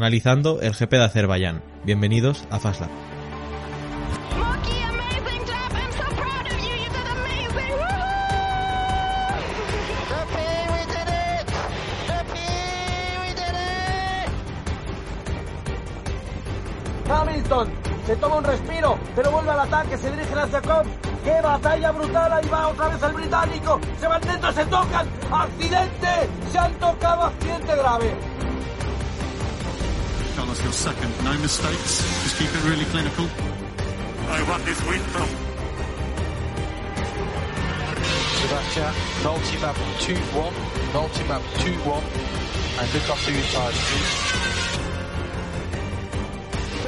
analizando el GP de Azerbaiyán. Bienvenidos a Fast Lap. Monkey, amazing job. I'm so proud of you. You did amazing. Woohoo! Happy we did it! Happy we did it! Hamilton se toma un respiro, pero vuelve al ataque, se dirige hacia Cobb. ¡Qué batalla brutal! Ahí va otra vez el británico. Se van dentro, se tocan. ¡Accidente! Se han tocado, accidente grave. Carlos, you're second. No mistakes. Just keep it really clinical. I want this win from Sebastian, multi-map 2-1, multi-map 2-1, and look after your tires, please.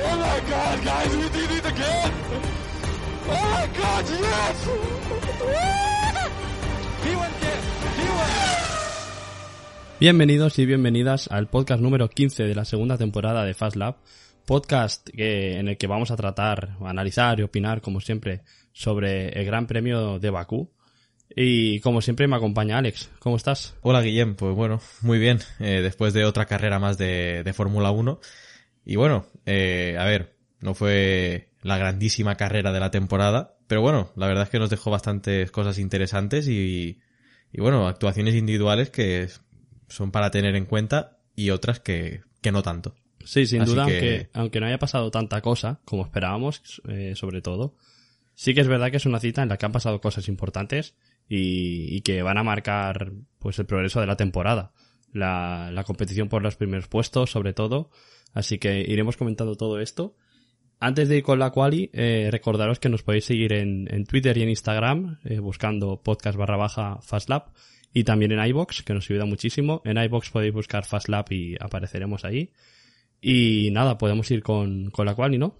Oh my god, guys, we did it again! Oh my god, yes! Bienvenidos y bienvenidas al podcast número 15 de la segunda temporada de Fast Lab, podcast en el que vamos a tratar, analizar y opinar, como siempre, sobre el Gran Premio de Bakú. Y como siempre me acompaña Alex. ¿Cómo estás? Hola Guillem, pues bueno, muy bien, eh, después de otra carrera más de, de Fórmula 1. Y bueno, eh, a ver, no fue la grandísima carrera de la temporada, pero bueno, la verdad es que nos dejó bastantes cosas interesantes y, y bueno, actuaciones individuales que son para tener en cuenta y otras que, que no tanto. Sí, sin Así duda, que- aunque, aunque no haya pasado tanta cosa como esperábamos, eh, sobre todo, sí que es verdad que es una cita en la que han pasado cosas importantes y, y que van a marcar pues el progreso de la temporada. La, la competición por los primeros puestos, sobre todo. Así que iremos comentando todo esto. Antes de ir con la quali, eh, recordaros que nos podéis seguir en, en Twitter y en Instagram, eh, buscando podcast barra baja FastLab, y también en iBox, que nos ayuda muchísimo. En iBox podéis buscar FastLab y apareceremos ahí. Y nada, podemos ir con, con la quali, ¿no?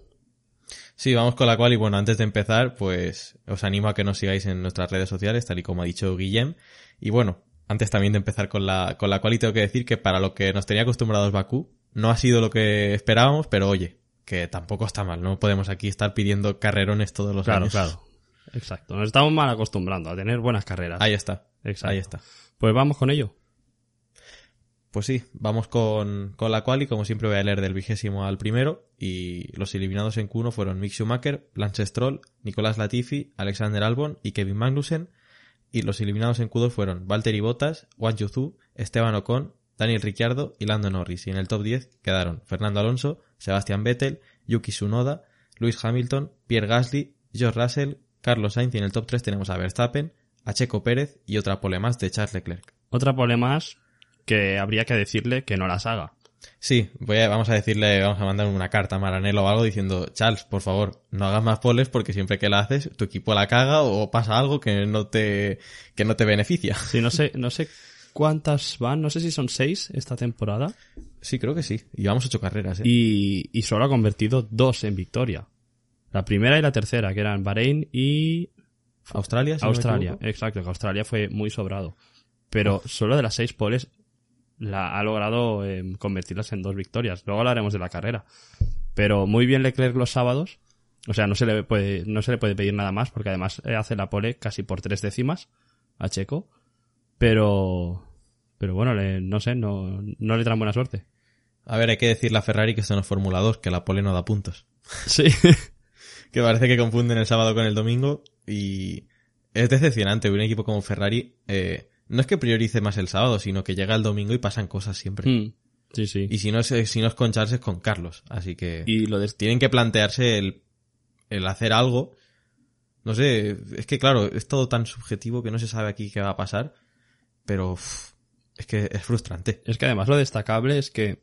Sí, vamos con la cual y bueno, antes de empezar, pues os animo a que nos sigáis en nuestras redes sociales, tal y como ha dicho Guillem. Y bueno, antes también de empezar con la, con la cual y tengo que decir que para lo que nos tenía acostumbrados Bakú, no ha sido lo que esperábamos, pero oye, que tampoco está mal, no podemos aquí estar pidiendo carrerones todos los Claro, años. claro. Exacto. Nos estamos mal acostumbrando a tener buenas carreras. Ahí está, Exacto. ahí está. Pues vamos con ello. Pues sí, vamos con, con la cual y como siempre voy a leer del vigésimo al primero y los eliminados en Q1 fueron Mick Schumacher, Lance Stroll, Nicolás Latifi, Alexander Albon y Kevin Magnussen y los eliminados en Q2 fueron Valtteri Bottas, Wang Yuzu, Esteban Ocon, Daniel Ricciardo y Lando Norris y en el top 10 quedaron Fernando Alonso, Sebastian Vettel, Yuki Tsunoda, Lewis Hamilton, Pierre Gasly, George Russell, Carlos Sainz y en el top 3 tenemos a Verstappen, a Checo Pérez y otra pole más de Charles Leclerc. Otra pole más que habría que decirle que no las haga. Sí, voy a- vamos a decirle, vamos a mandar una carta a Maranello o algo diciendo, Charles, por favor, no hagas más poles porque siempre que la haces, tu equipo la caga o pasa algo que no te, que no te beneficia. Sí, no sé, no sé cuántas van, no sé si son seis esta temporada. Sí, creo que sí. Y vamos ocho carreras, ¿eh? Y, y solo ha convertido dos en victoria. La primera y la tercera, que eran Bahrein y Australia, si Australia. Exacto, que Australia fue muy sobrado. Pero solo de las seis poles la ha logrado eh, convertirlas en dos victorias. Luego hablaremos de la carrera. Pero muy bien Leclerc los sábados. O sea, no se le puede, no se le puede pedir nada más porque además eh, hace la pole casi por tres décimas a Checo. Pero, pero bueno, le- no sé, no, no le traen buena suerte. A ver, hay que decirle a Ferrari que esto no es Fórmula 2, que la pole no da puntos. Sí. Que parece que confunden el sábado con el domingo y es decepcionante. Un equipo como Ferrari, eh, no es que priorice más el sábado, sino que llega el domingo y pasan cosas siempre. Mm, sí, sí. Y si no, es, si no es con Charles, es con Carlos. Así que Y lo de tienen que plantearse el, el hacer algo. No sé, es que claro, es todo tan subjetivo que no se sabe aquí qué va a pasar. Pero es que es frustrante. Es que además lo destacable es que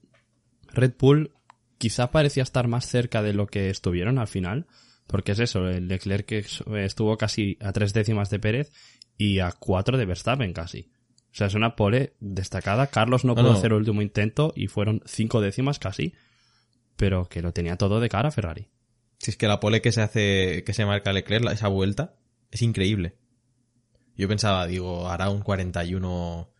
Red Bull quizá parecía estar más cerca de lo que estuvieron al final, porque es eso, el Leclerc que estuvo casi a tres décimas de Pérez y a cuatro de Verstappen casi. O sea, es una pole destacada. Carlos no No, pudo no. hacer el último intento y fueron cinco décimas casi, pero que lo tenía todo de cara Ferrari. Si es que la pole que se hace, que se marca Leclerc, esa vuelta, es increíble. Yo pensaba, digo, hará un 41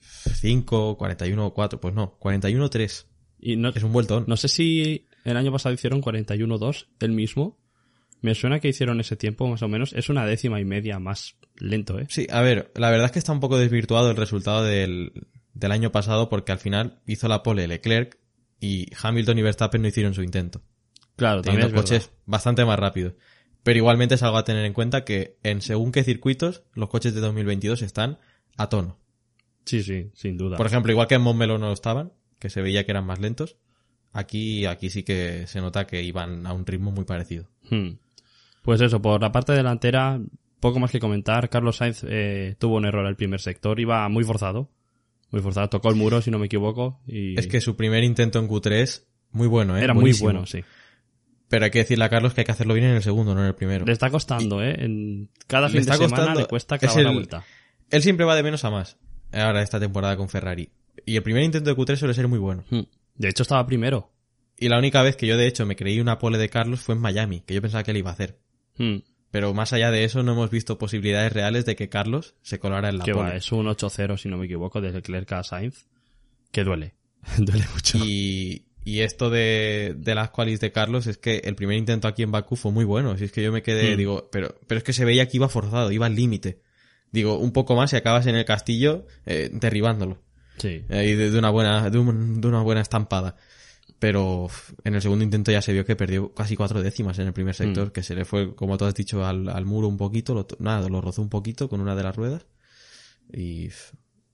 5, 41 4, pues no, 41 3. Y no, Es un vueltón. no sé si el año pasado hicieron 41-2, el mismo. Me suena que hicieron ese tiempo más o menos. Es una décima y media más lento, ¿eh? Sí, a ver, la verdad es que está un poco desvirtuado el resultado del, del año pasado porque al final hizo la pole Leclerc y Hamilton y Verstappen no hicieron su intento, Claro, también teniendo verdad. coches bastante más rápidos. Pero igualmente es algo a tener en cuenta que en según qué circuitos los coches de 2022 están a tono. Sí, sí, sin duda. Por ejemplo, igual que en Montmeló no lo estaban, que se veía que eran más lentos, aquí, aquí sí que se nota que iban a un ritmo muy parecido. Hmm. Pues eso, por la parte delantera, poco más que comentar. Carlos Sainz eh, tuvo un error en el primer sector, iba muy forzado. Muy forzado, tocó el muro, si no me equivoco. Y Es que su primer intento en Q3, muy bueno, ¿eh? era muy bueno, sí. Pero hay que decirle a Carlos que hay que hacerlo bien en el segundo, no en el primero. Le está costando, ¿eh? En cada fin de semana costando- le cuesta es clavar la el- vuelta. Él siempre va de menos a más, ahora esta temporada con Ferrari. Y el primer intento de Q3 suele ser muy bueno. Hmm. De hecho, estaba primero. Y la única vez que yo de hecho me creí una pole de Carlos fue en Miami, que yo pensaba que él iba a hacer. Hmm. Pero más allá de eso no hemos visto posibilidades reales de que Carlos se colara en la Que va, es un 8-0, si no me equivoco, desde Leclerc a Sainz. Que duele. duele mucho. Y, y esto de, de las qualis de Carlos es que el primer intento aquí en Bakú fue muy bueno. Si es que yo me quedé, Mm. digo, pero, pero es que se veía que iba forzado, iba al límite. Digo, un poco más y acabas en el castillo eh, derribándolo. Sí. Eh, y de, de una buena, de, un- de una buena estampada. Pero en el segundo intento ya se vio que perdió casi cuatro décimas en el primer sector, Mm. que se le fue, como tú has dicho, al, al muro un poquito, lo, nada, lo rozó un poquito con una de las ruedas. Y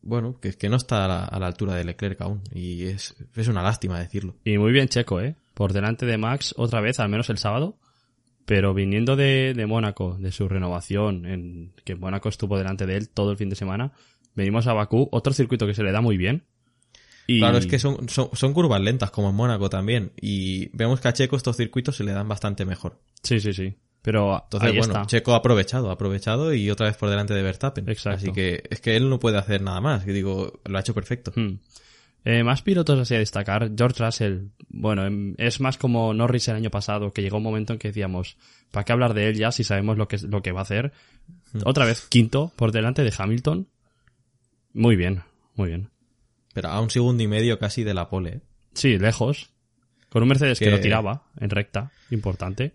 bueno, que que no está a la, a la altura de Leclerc aún. Y es, es una lástima decirlo. Y muy bien Checo, ¿eh? Por delante de Max otra vez, al menos el sábado. Pero viniendo de, de Mónaco, de su renovación, en que Mónaco estuvo delante de él todo el fin de semana, venimos a Bakú, otro circuito que se le da muy bien. Y Claro, es que son, son, son curvas lentas, como en Mónaco también. Y vemos que a Checo estos circuitos se le dan bastante mejor. Sí, sí, sí. Pero Entonces, ahí bueno, está. Checo ha aprovechado, ha aprovechado y otra vez por delante de Verstappen. Exacto. Así que es que él no puede hacer nada más. Yo digo, lo ha hecho perfecto. Hmm. Eh, más pilotos así a destacar. George Russell, bueno, em, es más como Norris el año pasado, que llegó un momento en que decíamos, ¿para qué hablar de él ya si sabemos lo que, lo que va a hacer? Otra vez, quinto, por delante de Hamilton. Muy bien, muy bien. Pero a un segundo y medio casi de la pole. ¿eh? Sí, lejos. Con un Mercedes que, Que- lo tiraba en recta, importante.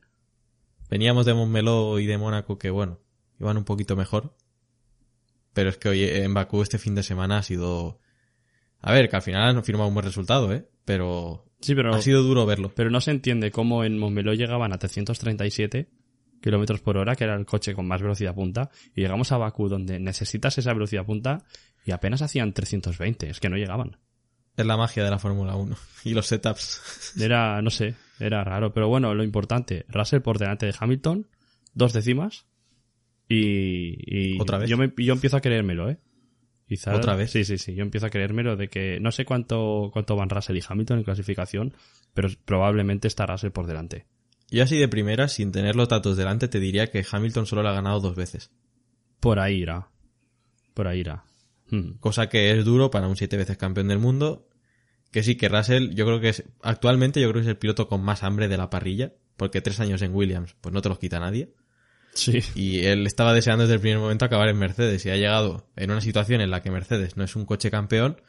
Veníamos de Montmeló y de Mónaco que, bueno, iban un poquito mejor. Pero es que hoy en Bakú este fin de semana ha sido... A ver, que al final han firmado un buen resultado, ¿eh? Pero Sí, pero, ha sido duro verlo. pero no se entiende cómo en Montmeló llegaban a 337 kilómetros por hora, que era el coche con más velocidad punta, y llegamos a Bakú donde necesitas esa velocidad punta y apenas hacían 320, es que no llegaban. Es la magia de la Fórmula 1. Y los setups. Era, no sé, era raro, pero bueno, lo importante, Russell por delante de Hamilton, dos décimas, y, y Otra vez. Yo, me- yo empiezo a creérmelo, ¿eh? Quizá- ¿Otra vez? Sí, sí, sí, yo empiezo a creérmelo de que no sé cuánto, cuánto van Russell y Hamilton en clasificación, pero probablemente está Russell por delante. Yo así de primera, sin tener los datos delante, te diría que Hamilton solo le ha ganado dos veces. Por ahí irá. Por ahí irá. Hmm. Cosa que es duro para un siete veces campeón del mundo. Que sí, que Russell, yo creo que es, actualmente yo creo que es el piloto con más hambre de la parrilla. Porque tres años en Williams, pues no te los quita nadie. Sí. Y él estaba deseando desde el primer momento acabar en Mercedes. Y ha llegado en una situación en la que Mercedes no es un coche campeón,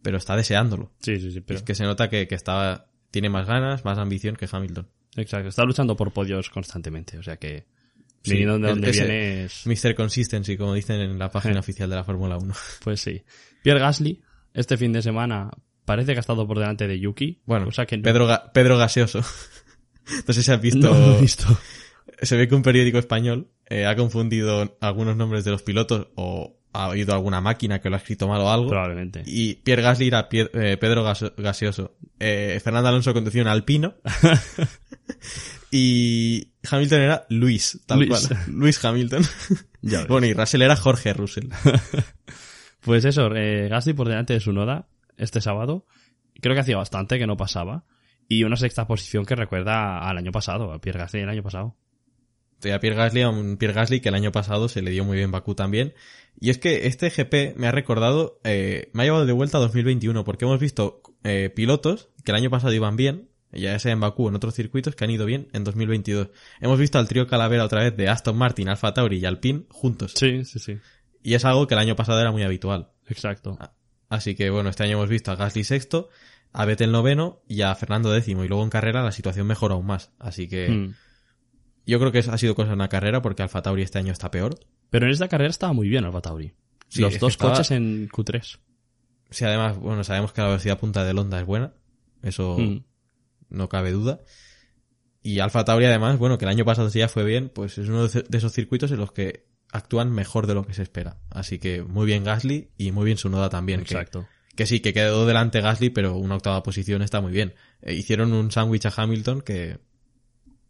pero está deseándolo. Sí, sí, sí, pero... es que se nota que, que estaba, tiene más ganas, más ambición que Hamilton. Exacto, está luchando por podios constantemente, o sea que... Sí, de es... Mr. Consistency, como dicen en la página oficial de la Fórmula 1. Pues sí. Pierre Gasly, este fin de semana, parece que ha estado por delante de Yuki. Bueno, cosa que no- Pedro, Ga- Pedro Gaseoso. no sé si has visto, no lo he visto. se ve que un periódico español eh, ha confundido algunos nombres de los pilotos o ha oído alguna máquina que lo ha escrito mal o algo. Probablemente. Y Pierre Gasly era eh, Pedro Gaso- Gaseoso. Eh, Fernando Alonso conducía un Alpino. y Hamilton era Luis, tal Luis. cual. Luis Hamilton. Ya bueno, y Russell era Jorge Russell. Pues eso, eh, Gasly por delante de su noda este sábado. Creo que hacía bastante que no pasaba. Y una sexta posición que recuerda al año pasado, a Pierre Gasly el año pasado. Sí, a Pierre Gasly, a un Pierre Gasly que el año pasado se le dio muy bien Bakú también. Y es que este GP me ha recordado, eh, me ha llevado de vuelta a 2021 porque hemos visto eh, pilotos que el año pasado iban bien, ya sea en Bakú o en otros circuitos, que han ido bien en 2022. Hemos visto al trío Calavera otra vez de Aston Martin, Alfa Tauri y Alpine juntos. Sí, sí, sí. Y es algo que el año pasado era muy habitual. Exacto. Así que bueno, este año hemos visto a Gasly sexto, a Vettel noveno y a Fernando décimo. Y luego en carrera la situación mejora aún más. Así que Hmm. yo creo que ha sido cosa en la carrera porque Alfa Tauri este año está peor. Pero en esta carrera estaba muy bien Alfa Tauri. Sí, Los dos estaba- coches en Q3. Sí, además, bueno, sabemos que la velocidad punta del Honda es buena. Eso Mm. No cabe duda. Y Alfa Tauri además, bueno, que el año pasado sí ya fue bien, pues es uno de esos circuitos en los que actúan mejor de lo que se espera. Así que muy bien Gasly y muy bien Sunoda también. que- Exacto. Que, sí, que quedó delante Gasly, pero una octava posición está muy bien. Eh, hicieron un sándwich a Hamilton que...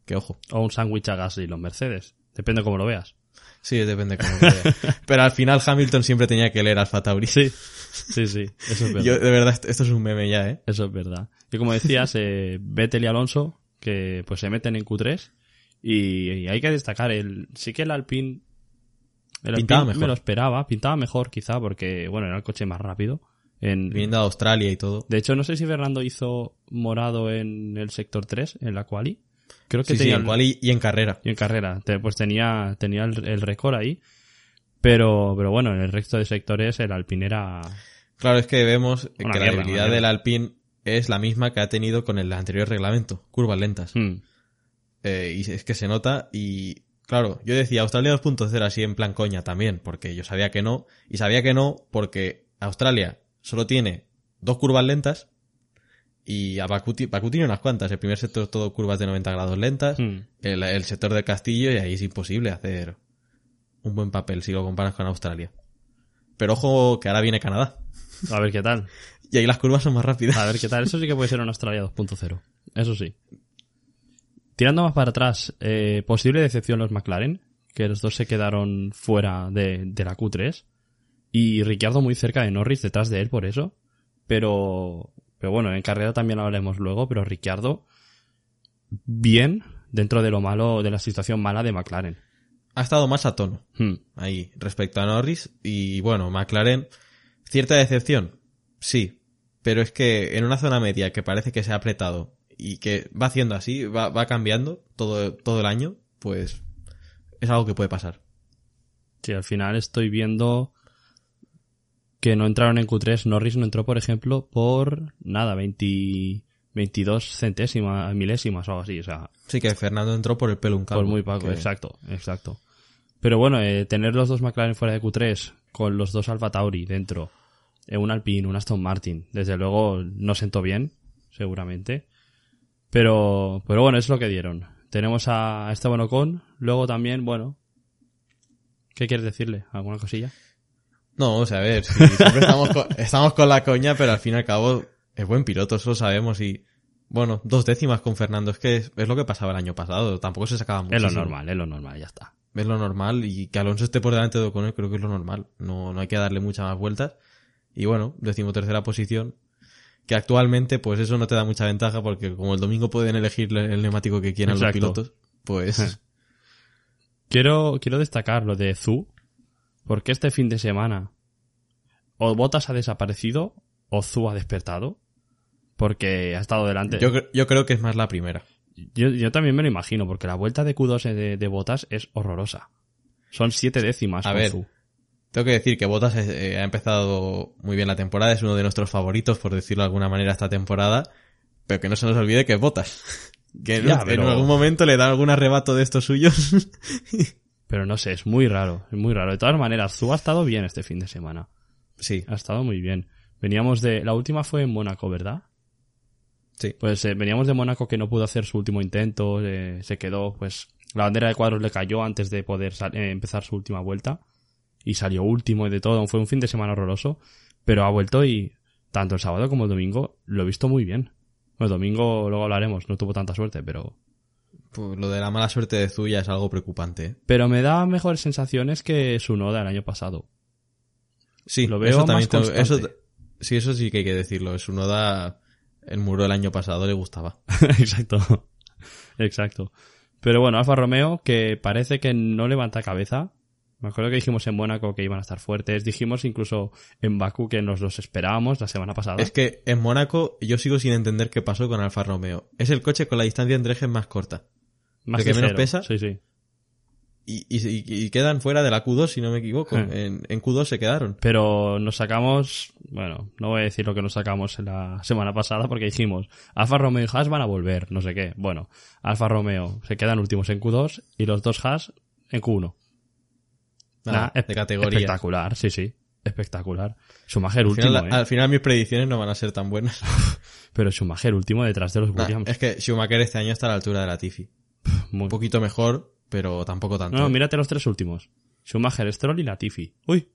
Que ojo. O un sándwich a Gasly, los Mercedes. Depende cómo lo veas. Sí, depende cómo. Pero al final Hamilton siempre tenía que leer Alfa Tauri. Sí, sí, sí. Eso es verdad. Yo, de verdad, esto es un meme ya, ¿eh? Eso es verdad. Y como decías, eh, Vettel y Alonso, que pues se meten en Q3. Y, y hay que destacar, el sí que el Alpine, el Pintaba Alpine mejor. me lo esperaba, pintaba mejor quizá, porque bueno, era el coche más rápido. En, Viniendo a Australia y todo. de hecho, no sé si Fernando hizo morado en el sector 3, en la quali. Creo que Sí, sí, tenía en el- quali y en carrera. y en carrera. Pues tenía, tenía el, el récord ahí. Pero, pero bueno, en el resto de sectores el Alpine era... Claro, es que vemos Una que mierda, la debilidad del Alpine es la misma que ha tenido con el anterior reglamento, curvas lentas. Hmm, Eh, y es que se nota y claro, yo decía Australia 2.0 así en plan coña también, porque yo sabía que no, y sabía que no porque Australia solo tiene dos curvas lentas y a Bakú, Bakú tiene unas cuantas, el primer sector todo curvas de 90 grados lentas, hmm. el, el sector del castillo y ahí es imposible hacer un buen papel si lo comparas con Australia. Pero ojo que ahora viene Canadá A ver qué tal. y ahí las curvas son más rápidas. A ver qué tal. Eso sí que puede ser una Australia 2.0. Eso sí. Tirando más para atrás, eh, posible decepción los McLaren, que los dos se quedaron fuera de, de la Q3. Y Ricciardo muy cerca de Norris, detrás de él por eso. Pero, pero bueno, en carrera también hablaremos luego, pero Ricciardo, bien dentro de lo malo, de la situación mala de McLaren. Ha estado más a tono. Hmm. ahí respecto a Norris y bueno, McLaren, cierta decepción, sí, pero es que en una zona media que parece que se ha apretado y que va haciendo así, va, va cambiando todo, todo el año, pues es algo que puede pasar. Sí, al final estoy viendo que no entraron en Q3. Norris no entró, por ejemplo, por nada, 20, 22 centésimas, milésimas o algo así. O sea, Sí que Fernando entró por el pelo un calvo. por muy poco. que- Exacto, exacto. Pero bueno, eh, tener los dos McLaren fuera de Q3 con los dos Alfa Tauri dentro, eh, un Alpine, un Aston Martin, desde luego no sentó bien, seguramente. Pero, pero bueno, es lo que dieron. Tenemos a Esteban Ocon, luego también, bueno. ¿Qué quieres decirle? ¿Alguna cosilla? No, o sea, a ver, sí, siempre estamos con, estamos con la coña, pero al fin y al cabo es buen piloto, eso lo sabemos y bueno, dos décimas con Fernando, es que es, es lo que pasaba el año pasado, tampoco se sacaba mucho. Es lo normal, es lo normal, ya está. es lo normal y que Alonso esté por delante de Ocon creo que es lo normal. No, no hay que darle muchas más vueltas. Y bueno, decimotercera posición. Que actualmente, pues eso no te da mucha ventaja porque como el domingo pueden elegir el neumático que quieran Exacto. los pilotos, pues Quiero, quiero destacar lo de Zu, porque este fin de semana o Bottas ha desaparecido o Zu ha despertado, porque ha estado delante. yo, yo creo que es más la primera. Yo, yo también me lo imagino, porque la vuelta de Q2 de, de Bottas es horrorosa. Son siete décimas A ver. Zu. Tengo que decir que Bottas eh, ha empezado muy bien la temporada, es uno de nuestros favoritos, por decirlo de alguna manera, esta temporada, pero que no se nos olvide que es Bottas. Que Ya, en pero- algún momento le da algún arrebato de estos suyos. Pero no sé, es muy raro, es muy raro. De todas maneras, Zu ha estado bien este fin de semana. sí, Ha estado muy bien. Veníamos de... La última fue en Mónaco, ¿verdad? sí. Pues eh, veníamos de Mónaco que no pudo hacer su último intento, eh, se quedó, pues la bandera de cuadros le cayó antes de poder eh, empezar su última vuelta y salió último y de todo, fue un fin de semana horroroso, pero ha vuelto y tanto el sábado como el domingo lo he visto muy bien. El domingo luego hablaremos, no tuvo tanta suerte, pero Pues lo de la mala suerte de Zuya es algo preocupante. ¿eh? pero me da mejores sensaciones que su noda el año pasado. Sí, Lo veo eso más también tengo- eso, sí, eso sí que hay que decirlo. Su noda, el muro del año pasado le gustaba. Exacto. Exacto. Pero bueno, Alfa Romeo, que parece que no levanta cabeza. Me acuerdo que dijimos en Mónaco que iban a estar fuertes. Dijimos incluso en Bakú que nos los esperábamos la semana pasada. Es que en Mónaco yo sigo sin entender qué pasó con Alfa Romeo. Es el coche con la distancia entre ejes más corta. Más ¿de que menos pesa? Sí, sí. Y, y- y quedan fuera de la Q2, si no me equivoco. Hmm. En, en Q2 se quedaron. Pero nos sacamos, bueno, no voy a decir lo que nos sacamos en la semana pasada porque dijimos, Alfa Romeo y Haas van a volver, no sé qué. Bueno, Alfa Romeo se quedan últimos en Q2 y los dos Haas en Q1. Nada, Nah, de categoría. Espectacular, sí, sí. espectacular. Schumacher Al último, final, ¿eh? al final mis predicciones no van a ser tan buenas. Pero Schumacher último detrás de los Nah, Williams. es que Schumacher este año está a la altura de la Tiffy. Un poquito mejor, pero tampoco tanto. No, no, mírate los tres últimos. Schumacher, Stroll y Latifi. Uy,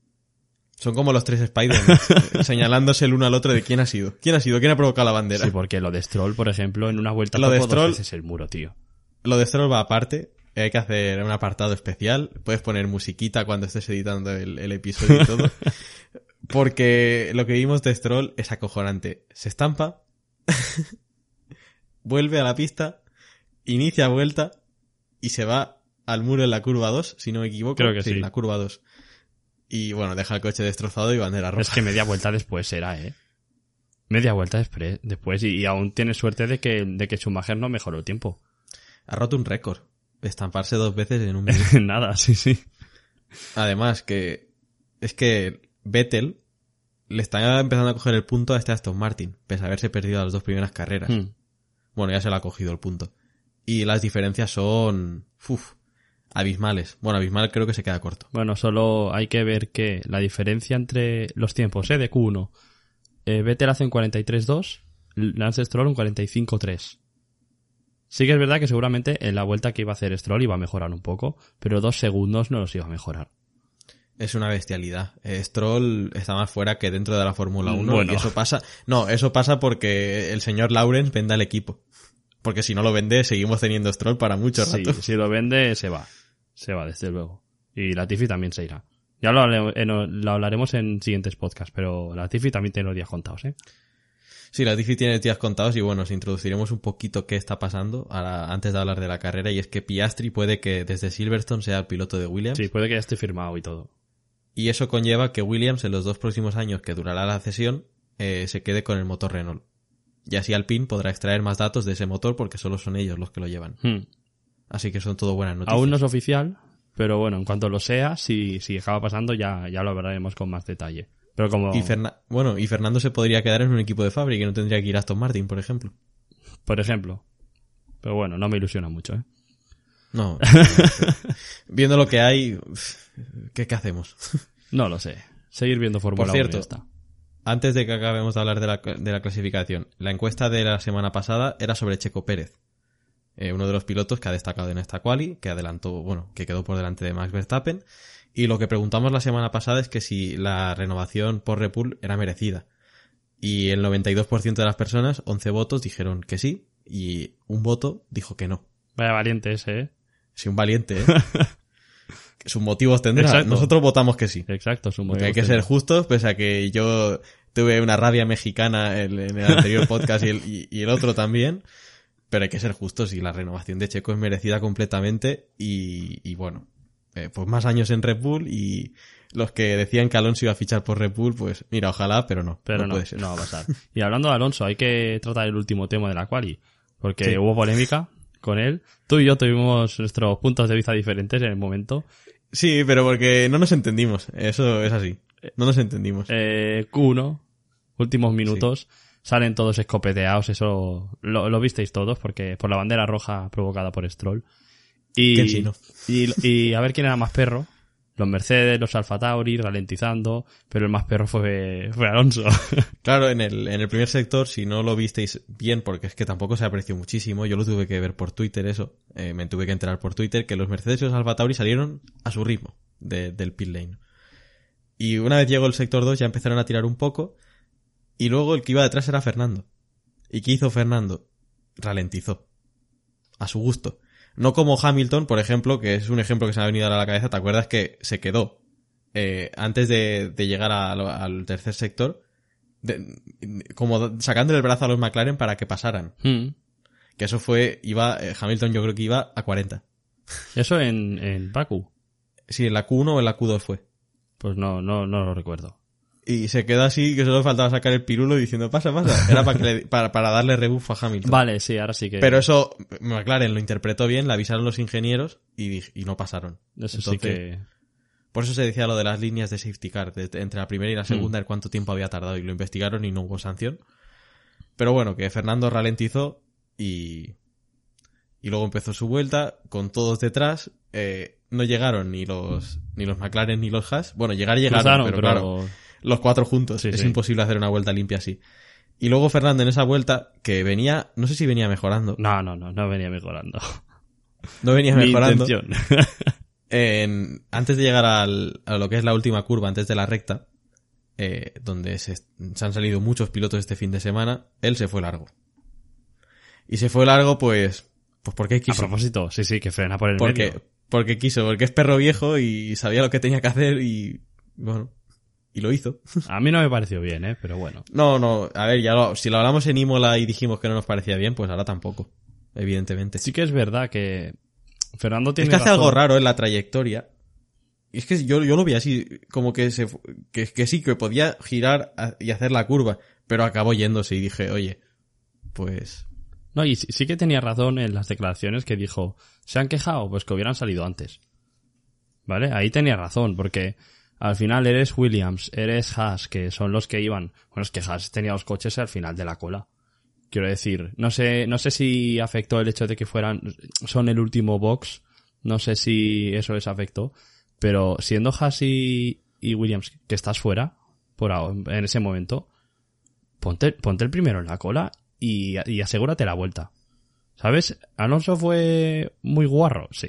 Son como los tres Spider, señalándose el uno al otro de quién ha sido. ¿Quién ha sido? ¿Quién ha provocado la bandera? sí, porque lo de Stroll, por ejemplo, en una vuelta Lo de Stroll- veces el muro, tío. Lo de Stroll va aparte. Hay que hacer un apartado especial. Puedes poner musiquita cuando estés editando el, el episodio y todo. Porque lo que vimos de Stroll es acojonante. Se estampa, vuelve a la pista, inicia vuelta y se va al muro en la curva 2, si no me equivoco. Creo que sí. la curva 2. Y bueno, deja el coche destrozado y bandera roja. Es que media vuelta después será, ¿eh? Media vuelta despre- después y, y aún tienes suerte de que, de que Schumacher no mejoró el tiempo. Ha roto un récord. Estamparse dos veces en un minuto. Nada, sí, sí. Además, que es que Vettel le está empezando a coger el punto a este Aston Martin, pese a haberse perdido las dos primeras carreras. Hmm. Bueno, ya se le ha cogido el punto. Y las diferencias son uf, abismales. Bueno, abismal creo que se queda corto. Bueno, solo hay que ver que la diferencia entre los tiempos, ¿eh? De Q1. Eh, Vettel hace un 43.2, Lance Stroll un 45.3. Sí que es verdad que seguramente en la vuelta que iba a hacer Stroll iba a mejorar un poco, pero dos segundos no los iba a mejorar. Es una bestialidad. Eh, Stroll está más fuera que dentro de la Fórmula 1 Bueno. y eso pasa. No, eso pasa porque el señor Lawrence venda el equipo. Porque si no lo vende, seguimos teniendo Stroll para mucho Sí, rato. si lo vende, se va. Se va, desde luego. Y la Tiffy también se irá. Ya lo, lo hablaremos en siguientes podcasts, pero la Tiffy también tiene los días contados, ¿eh? Sí, la Tiffy tiene días contados y bueno, os introduciremos un poquito qué está pasando antes de hablar de la carrera y es que Piastri puede que desde Silverstone sea el piloto de Williams Sí, puede que ya esté firmado y todo. y eso conlleva que Williams en los dos próximos años que durará la cesión eh, se quede con el motor Renault. Y así Alpine podrá extraer más datos de ese motor porque solo son ellos los que lo llevan. Hmm. Así que son todo buenas noticias. Aún no es oficial, pero bueno, en cuanto lo sea, si, si acaba pasando ya, ya lo hablaremos con más detalle. Pero como, Y Ferna- bueno, y Fernando se podría quedar en un equipo de fábrica y no tendría que ir a Aston Martin, por ejemplo. por ejemplo. Pero bueno, no me ilusiona mucho, ¿eh? No. Viendo lo que hay, ¿qué, qué hacemos? No lo sé. Seguir viendo Fórmula 1 y cierto, ya está. Antes de que acabemos de hablar de la, de la clasificación, la encuesta de la semana pasada era sobre Checo Pérez, eh, uno de los pilotos que ha destacado en esta quali, que adelantó, bueno, que quedó por delante de Max Verstappen. Y lo que preguntamos la semana pasada es que si la renovación por Red Bull era merecida. Y el 92% de las personas, 11 votos, dijeron que sí, y un voto dijo que no. Vaya valiente ese, ¿eh? Si un valiente, ¿eh? Sus motivos tendrá. Exacto. Nosotros votamos que sí. Exacto, es un Porque hay que ser justos, pese a que yo tuve una rabia mexicana en, en el anterior podcast y el, y- y el otro también. Pero hay que ser justos y la renovación de Checo es merecida completamente. Y, y bueno, eh, pues más años en Red Bull y los que decían que Alonso iba a fichar por Red Bull, pues mira, ojalá, pero no. Pero no, puede ser. no va a pasar. Y hablando de Alonso, hay que tratar el último tema de la quali. Porque Sí. hubo polémica con él. Tú y yo tuvimos nuestros puntos de vista diferentes en el momento. Sí, pero porque no nos entendimos. Eso es así. No nos entendimos. Eh, Q1, últimos minutos, salen todos escopeteados, eso lo, lo visteis todos, porque por la bandera roja provocada por Stroll. Y, y, y a ver quién era más perro. Los Mercedes, los Alfa Tauri, ralentizando, pero el más perro fue, fue Alonso. Claro, en el, en el primer sector, si no lo visteis bien, porque es que tampoco se apreció muchísimo, yo lo tuve que ver por Twitter eso, eh, me tuve que enterar por Twitter que los Mercedes y los Alfa Tauri salieron a su ritmo de- del pit lane. Y una vez llegó el sector 2 ya empezaron a tirar un poco, y luego el que iba detrás era Fernando. ¿Y qué hizo Fernando? Ralentizó. A su gusto. No como Hamilton, por ejemplo, que es un ejemplo que se me ha venido a la cabeza, ¿te acuerdas que se quedó eh, antes de, de llegar a- al tercer sector? de- como sacándole el brazo a los McLaren para que pasaran. Hmm. Que eso fue, iba, eh, Hamilton yo creo que iba a 40. Eso en, en Baku. Sí, en la Q1 o en la Q2 fue. Pues no, no, no lo recuerdo. Y se quedó así que solo faltaba sacar el pirulo diciendo pasa, pasa. Era para, que le- para, para darle rebufo a Hamilton. Vale, sí, ahora sí que. Pero eso, McLaren lo interpretó bien, le avisaron los ingenieros y, y no pasaron. Eso Entonces, sí que. Por eso se decía lo de las líneas de safety car, de- entre la primera y la segunda, el cuánto tiempo había tardado y lo investigaron y no hubo sanción. Pero bueno, que Fernando ralentizó y, y luego empezó su vuelta con todos detrás. eh, no llegaron ni los, ni los McLaren ni los Haas. Bueno, llegar llegaron, Cruzaron, pero, pero claro, los cuatro juntos. Sí, es sí. imposible hacer una vuelta limpia así. Y luego Fernando en esa vuelta, que venía, no sé si venía mejorando. No, no, no, no venía mejorando. No venía Mi mejorando. En- antes de llegar al- a lo que es la última curva, antes de la recta, eh, donde se, se han salido muchos pilotos este fin de semana, él se fue largo. Y se fue largo, pues, pues porque A quiso. propósito, sí, sí, que frena por el Porque, medio. porque quiso, porque es perro viejo y sabía lo que tenía que hacer y, bueno, y lo hizo. A mí no me pareció bien, ¿eh? Pero bueno. No, no, a ver, ya lo- si lo hablamos en Imola y dijimos que no nos parecía bien, pues ahora tampoco, evidentemente. Sí que es verdad que Fernando tiene es que hace razón. algo raro en la trayectoria. Y es que yo, yo lo vi así, como que se que, que sí, que podía girar y hacer la curva, pero acabó yéndose y dije, oye, pues No, y sí, sí que tenía razón en las declaraciones que dijo, ¿se han quejado? Pues que hubieran salido antes. ¿Vale? Ahí tenía razón, porque al final eres Williams, eres Haas, que son los que iban. Bueno, es que Haas tenía los coches al final de la cola. Quiero decir, no sé, no sé si afectó el hecho de que fueran, son el último box, no sé si eso les afectó, pero siendo Haas y, y Williams que estás fuera, por ahora, en ese momento, ponte, ponte el primero en la cola y, y asegúrate la vuelta. ¿Sabes? Alonso fue muy guarro, sí.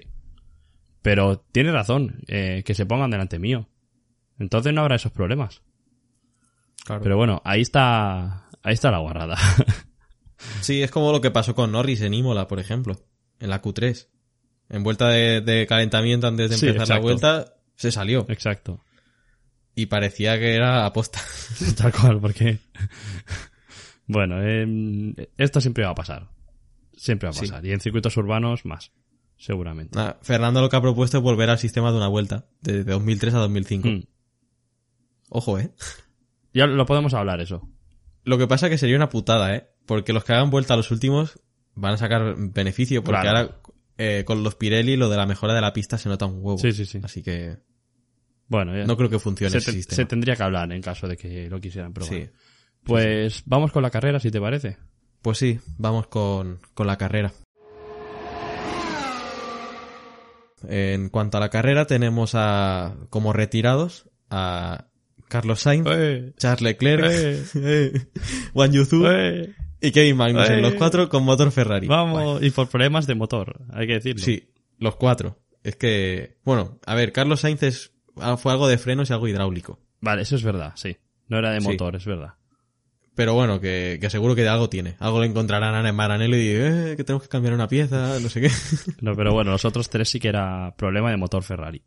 Pero tiene razón, eh, que se pongan delante mío. Entonces no habrá esos problemas. claro. Pero bueno, ahí está, ahí está la guarrada. sí, es como lo que pasó con Norris en Imola, por ejemplo, en la Q3. En vuelta de, de calentamiento antes de Sí, empezar la vuelta, se salió. Exacto. Y parecía que era aposta. Tal cual, porque... bueno, em, esto siempre va a pasar. Siempre va a Sí. pasar. Y en circuitos urbanos más, seguramente. Fernando lo que ha propuesto es volver al sistema de una vuelta, de, de 2003 a 2005. Mm. Ojo, eh. Ya lo podemos hablar eso. Lo que pasa que sería una putada, ¿eh? Porque los que hagan vuelta a los últimos van a sacar beneficio, porque Claro. ahora eh, con los Pirelli lo de la mejora de la pista se nota un huevo. Sí, sí, sí. Así que Bueno, ya- no creo que funcione se, ese te- sistema. se tendría que hablar en caso de que lo quisieran probar. Sí. Pues vamos con la carrera, si te parece. Pues sí, vamos con, con la carrera. En cuanto a la carrera, tenemos a como retirados a Carlos Sainz, ¡Eh! Charles Leclerc, ¡Eh! Juan Yuzu ¡Eh! y Kevin Magnussen, ¡Eh! los cuatro con motor Ferrari. Vamos, y por problemas de motor, hay que decirlo. Sí, los cuatro. Es que, bueno, a ver, Carlos Sainz es- ah, fue algo de frenos y algo hidráulico. Vale, eso es verdad, sí. No era de Sí. motor, es verdad. Pero bueno, que, que seguro que de algo tiene. Algo le encontrarán en Maranello y eh, que tenemos que cambiar una pieza, no sé qué. No, pero bueno, los otros tres sí que era problema de motor Ferrari.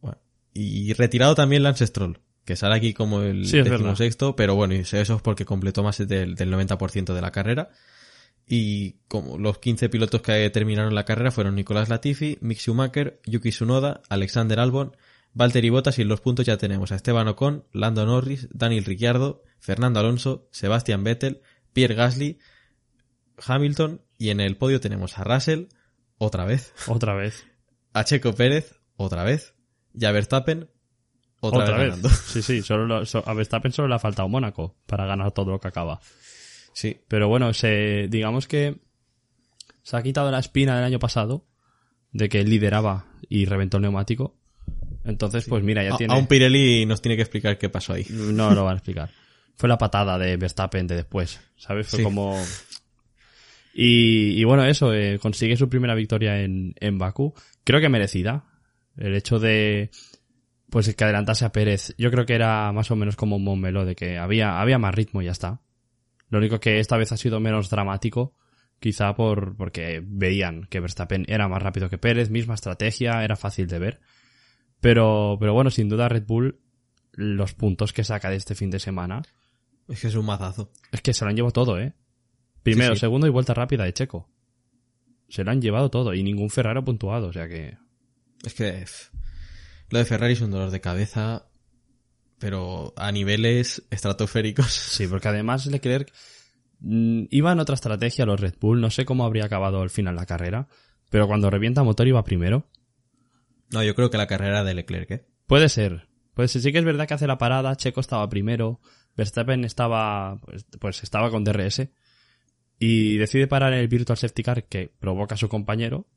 Bueno, y retirado también Lance Stroll, que sale aquí como el Sí, decimosexto, pero bueno, eso es porque completó más del, del 90% de la carrera. Y como los 15 pilotos que terminaron la carrera fueron Nicolás Latifi, Mick Schumacher, Yuki Tsunoda, Alexander Albon, Valtteri Bottas y en los puntos ya tenemos a Esteban Ocon, Lando Norris, Daniel Ricciardo, Fernando Alonso, Sebastian Vettel, Pierre Gasly, Hamilton y en el podio tenemos a Russell, otra vez, Otra vez. a Checo Pérez, otra vez, y a Verstappen, otra, Otra, vez. Sí, sí, solo lo- so- a Verstappen solo le ha faltado Mónaco para ganar todo lo que acaba. Sí, Pero bueno, se, digamos que se ha quitado la espina del año pasado de que él lideraba y reventó el neumático. Entonces, pues mira, ya a, tiene... a un Pirelli nos tiene que explicar qué pasó ahí. No lo van a explicar. Fue la patada de Verstappen de después, ¿sabes? Fue Sí. como... Y, y bueno, eso, eh, consigue su primera victoria en, en Bakú. Creo que merecida. El hecho de pues que adelantase a Pérez, yo creo que era más o menos como un Montmeló, de que había, había más ritmo y ya está. Lo único que esta vez ha sido menos dramático, quizá por, porque veían que Verstappen era más rápido que Pérez, misma estrategia, era fácil de ver. Pero, pero bueno, sin duda Red Bull, los puntos que saca de este fin de semana, Es que es un mazazo. es que se lo han llevado todo, ¿eh? Primero, Sí, sí. segundo y vuelta rápida de Checo. Se lo han llevado todo y ningún Ferrari ha puntuado, o sea que... Es que lo de Ferrari es un dolor de cabeza, pero a niveles estratosféricos. Sí, porque además Leclerc mm, iba en otra estrategia los Red Bull, no sé cómo habría acabado al final la carrera, pero cuando revienta motor iba primero. No, yo creo que la carrera de Leclerc, ¿eh? Puede ser. Pues sí que es verdad que hace la parada, Checo estaba primero, Verstappen estaba, pues, pues estaba con DRS y decide parar el Virtual Safety Car que provoca a su compañero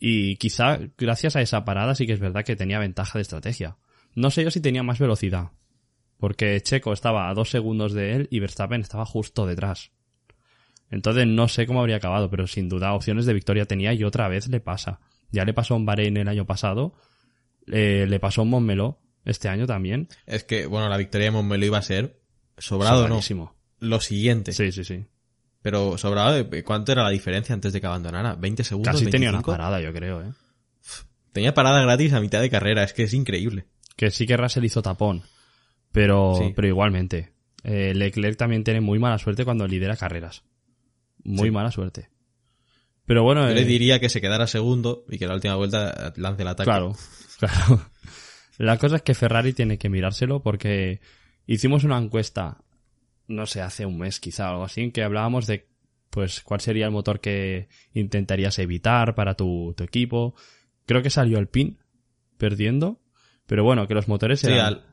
y quizá gracias a esa parada sí que es verdad que tenía ventaja de estrategia. No sé yo si tenía más velocidad, Porque Checo estaba a dos segundos de él y Verstappen estaba justo detrás. Entonces no sé cómo habría acabado, pero sin duda opciones de victoria tenía y otra vez le pasa. Ya le pasó en Bahrein el año pasado, eh, le pasó en Montmeló este año también. Es que, bueno, la victoria de Montmeló iba a ser sobrado, ¿no? Lo siguiente. Sí, sí, sí. Pero sobrado, de- ¿cuánto era la diferencia antes de que abandonara? ¿20 segundos? Casi tenía una 25? parada, yo creo, ¿eh? Tenía parada gratis a mitad de carrera, es que es increíble. Que sí que Russell hizo tapón, pero, Sí. pero igualmente. Eh, Leclerc también tiene muy mala suerte cuando lidera carreras. Muy Sí. mala suerte. Pero bueno, Yo eh, le diría que se quedara segundo y que la última vuelta lance el ataque. claro, claro. La cosa es que Ferrari tiene que mirárselo porque hicimos una encuesta, no sé, hace un mes quizá o algo así, en que hablábamos de pues cuál sería el motor que intentarías evitar para tu, tu equipo. Creo que salió Alpine perdiendo, pero bueno, que los motores Sí, eran... al-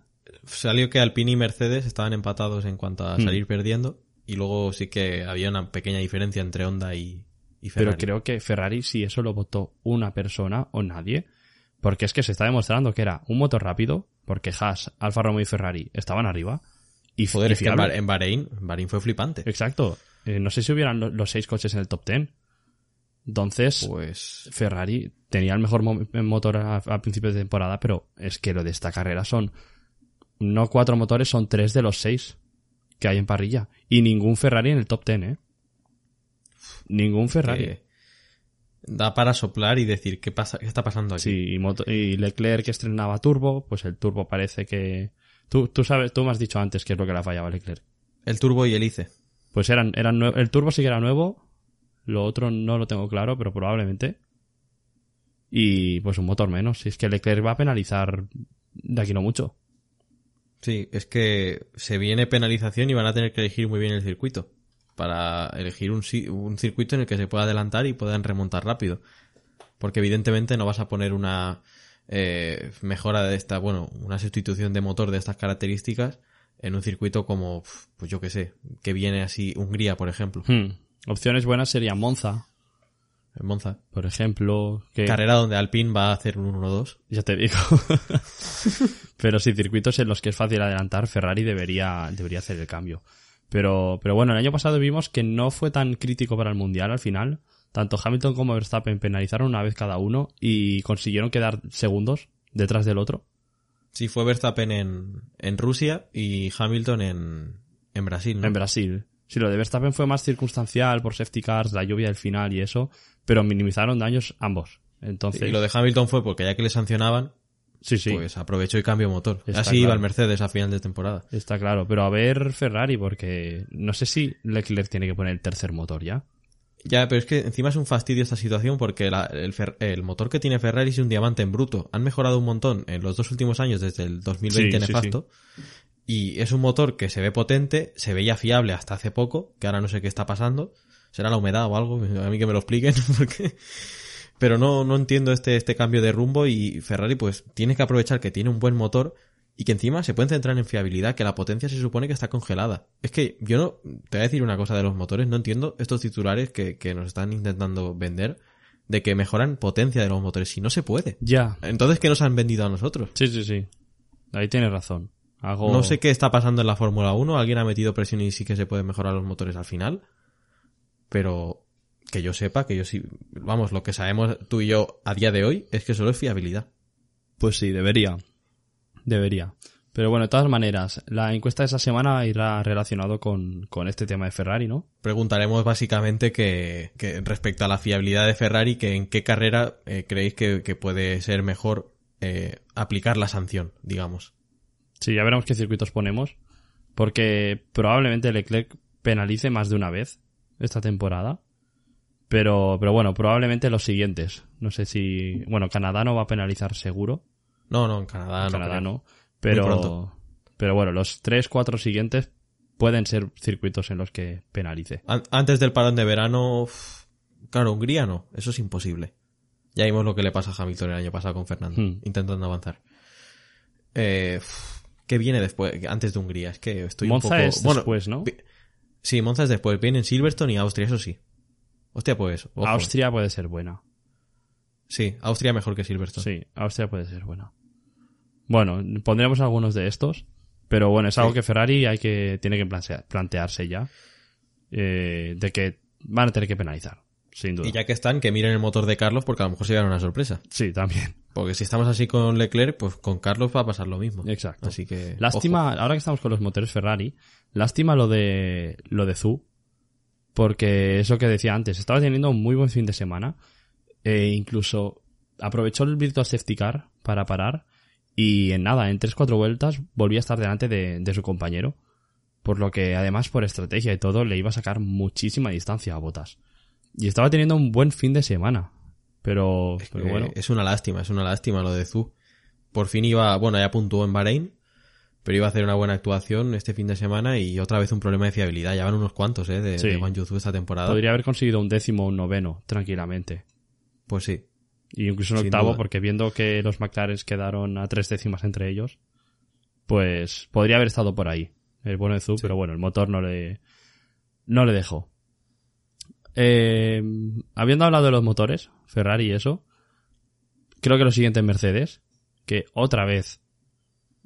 salió que Alpine y Mercedes estaban empatados en cuanto a Hmm. salir perdiendo y luego sí que había una pequeña diferencia entre Honda y, y Ferrari. Pero creo que Ferrari si eso lo votó una persona o nadie. Porque es que se está demostrando que era un motor rápido, porque Haas, Alfa Romeo y Ferrari estaban arriba. Y Joder, y es que en, fiable. Ba- en Bahrein, Bahrein fue flipante. Exacto. Eh, no sé si hubieran lo- los seis coches en el top ten. Entonces, Pues Ferrari tenía el mejor mo- motor a, a principios de temporada, pero es que lo de esta carrera son no cuatro motores, son tres de los seis que hay en parrilla. Y ningún Ferrari en el top ten, ¿eh? Ningún Ferrari. que da para soplar y decir qué pasa, qué está pasando aquí. Sí, y, y Leclerc que estrenaba turbo, pues el turbo parece que... Tú, tú sabes, tú me has dicho antes qué es lo que le fallaba a Leclerc. El turbo y el ICE. Pues eran, eran el turbo sí que era nuevo, lo otro no lo tengo claro, pero probablemente. Y pues un motor menos. Si es que Leclerc va a penalizar de aquí no mucho. Sí, es que se viene penalización y van a tener que elegir muy bien el circuito. Para elegir un, un circuito en el que se pueda adelantar y puedan remontar rápido. Porque evidentemente no vas a poner una eh, mejora de esta, bueno, una sustitución de motor de estas características en un circuito como, pues yo que sé, que viene así, Hungría, por ejemplo, Hmm. Opciones buenas serían Monza, en Monza. por ejemplo. Que, Carrera donde Alpine va a hacer un 1-2. Ya te digo. pero sí, circuitos en los que es fácil adelantar, Ferrari debería, debería hacer el cambio. Pero, pero bueno, el año pasado vimos que no fue tan crítico para el Mundial al final. Tanto Hamilton como Verstappen penalizaron una vez cada uno y consiguieron quedar segundos detrás del otro. Sí, fue Verstappen en, en Rusia y Hamilton en, en Brasil, ¿no? En Brasil. Sí, lo de Verstappen fue más circunstancial por safety cars, la lluvia del final y eso, pero minimizaron daños ambos. Entonces, Y lo de Hamilton fue porque ya que le sancionaban, sí, sí. pues aprovechó y cambió motor. Está Así iba el Mercedes a final de temporada. Está claro, pero a ver Ferrari, porque no sé si Leclerc tiene que poner el tercer motor ya. Ya, pero es que encima es un fastidio esta situación porque la- el, motor que tiene Ferrari es un diamante en bruto. Han mejorado un montón en los dos últimos años desde el 2020 Sí, sí, nefasto. Y es un motor que se ve potente, se veía fiable hasta hace poco, que ahora no sé qué está pasando. Será la humedad o algo, a mí que me lo expliquen, porque... Pero no, no entiendo este, este cambio de rumbo y Ferrari pues tiene que aprovechar que tiene un buen motor y que encima se pueden centrar en fiabilidad, que la potencia se supone que está congelada. Es que yo no, te voy a decir una cosa de los motores, no entiendo estos titulares que, que nos están intentando vender de que mejoran potencia de los motores, si no se puede. Ya. Entonces, ¿qué nos han vendido a nosotros? Sí, sí, sí. Ahí tienes razón. Hago... No sé qué está pasando en la Fórmula 1, alguien ha metido presión y sí que se pueden mejorar los motores al final, pero que yo sepa, que yo sí, vamos, lo que sabemos tú y yo a día de hoy es que solo es fiabilidad. Pues sí, debería. Debería. Pero bueno, de todas maneras, la encuesta de esa semana irá relacionado con, con este tema de Ferrari, ¿no? Preguntaremos básicamente que, que respecto a la fiabilidad de Ferrari, que en qué carrera eh, creéis que, que puede ser mejor eh, aplicar la sanción, digamos. Sí, ya veremos qué circuitos ponemos. Porque probablemente Leclerc penalice más de una vez esta temporada. Pero, pero bueno, probablemente los siguientes. No sé si. Bueno, Canadá no va a penalizar seguro. No, no, en Canadá no. Canadá creo. no. Pero, pero bueno, los tres, cuatro siguientes pueden ser circuitos en los que penalice. An- Antes del parón de verano, claro, Hungría no, eso es imposible. Ya vimos lo que le pasa a Hamilton el año pasado con Fernando, Hmm. intentando avanzar. Eh, uf, ¿Qué viene después, antes de Hungría? Es que estoy Monza un poco... es bueno, después, ¿no? Sí, Monza es después. Vienen Silverstone y Austria, eso sí. Hostia, pues... ojo. Austria puede ser buena. Sí, Austria mejor que Silverstone. Sí, Austria puede ser buena. Bueno, pondremos algunos de estos. Pero bueno, es algo Sí. que Ferrari hay que, tiene que plantea- plantearse ya. eh, de que van a tener que penalizar, sin duda. Y ya que están, que miren el motor de Carlos porque a lo mejor se llevan una sorpresa. Sí, también. Porque si estamos así con Leclerc, pues con Carlos va a pasar lo mismo. Exacto. Así que. Lástima, ahora que estamos con los motores Ferrari, lástima lo de lo de Zu, porque eso que decía antes, estaba teniendo un muy buen fin de semana, e incluso aprovechó el Virtual Safety Car para parar y en nada, en 3-4 vueltas volvía a estar delante de, de su compañero, por lo que además por estrategia y todo le iba a sacar muchísima distancia a Botas. Y estaba teniendo un buen fin de semana, pero, eh, bueno, Es una lástima, es una lástima lo de Zu. Por fin iba, bueno, ya puntuó en Bahrein, pero iba a hacer una buena actuación este fin de semana y otra vez un problema de fiabilidad. Ya van unos cuantos, eh, de, Sí. de Wang Yuzu esta temporada. podría haber conseguido un décimo o un noveno, tranquilamente. Pues sí. Y incluso un octavo, duda. porque viendo que los McLaren quedaron a tres décimas entre ellos, pues podría haber estado por ahí, el bueno de Zu, pero bueno, el motor no le, no le dejó. Eh, habiendo hablado de los motores, Ferrari y eso, creo que lo siguiente es Mercedes, que otra vez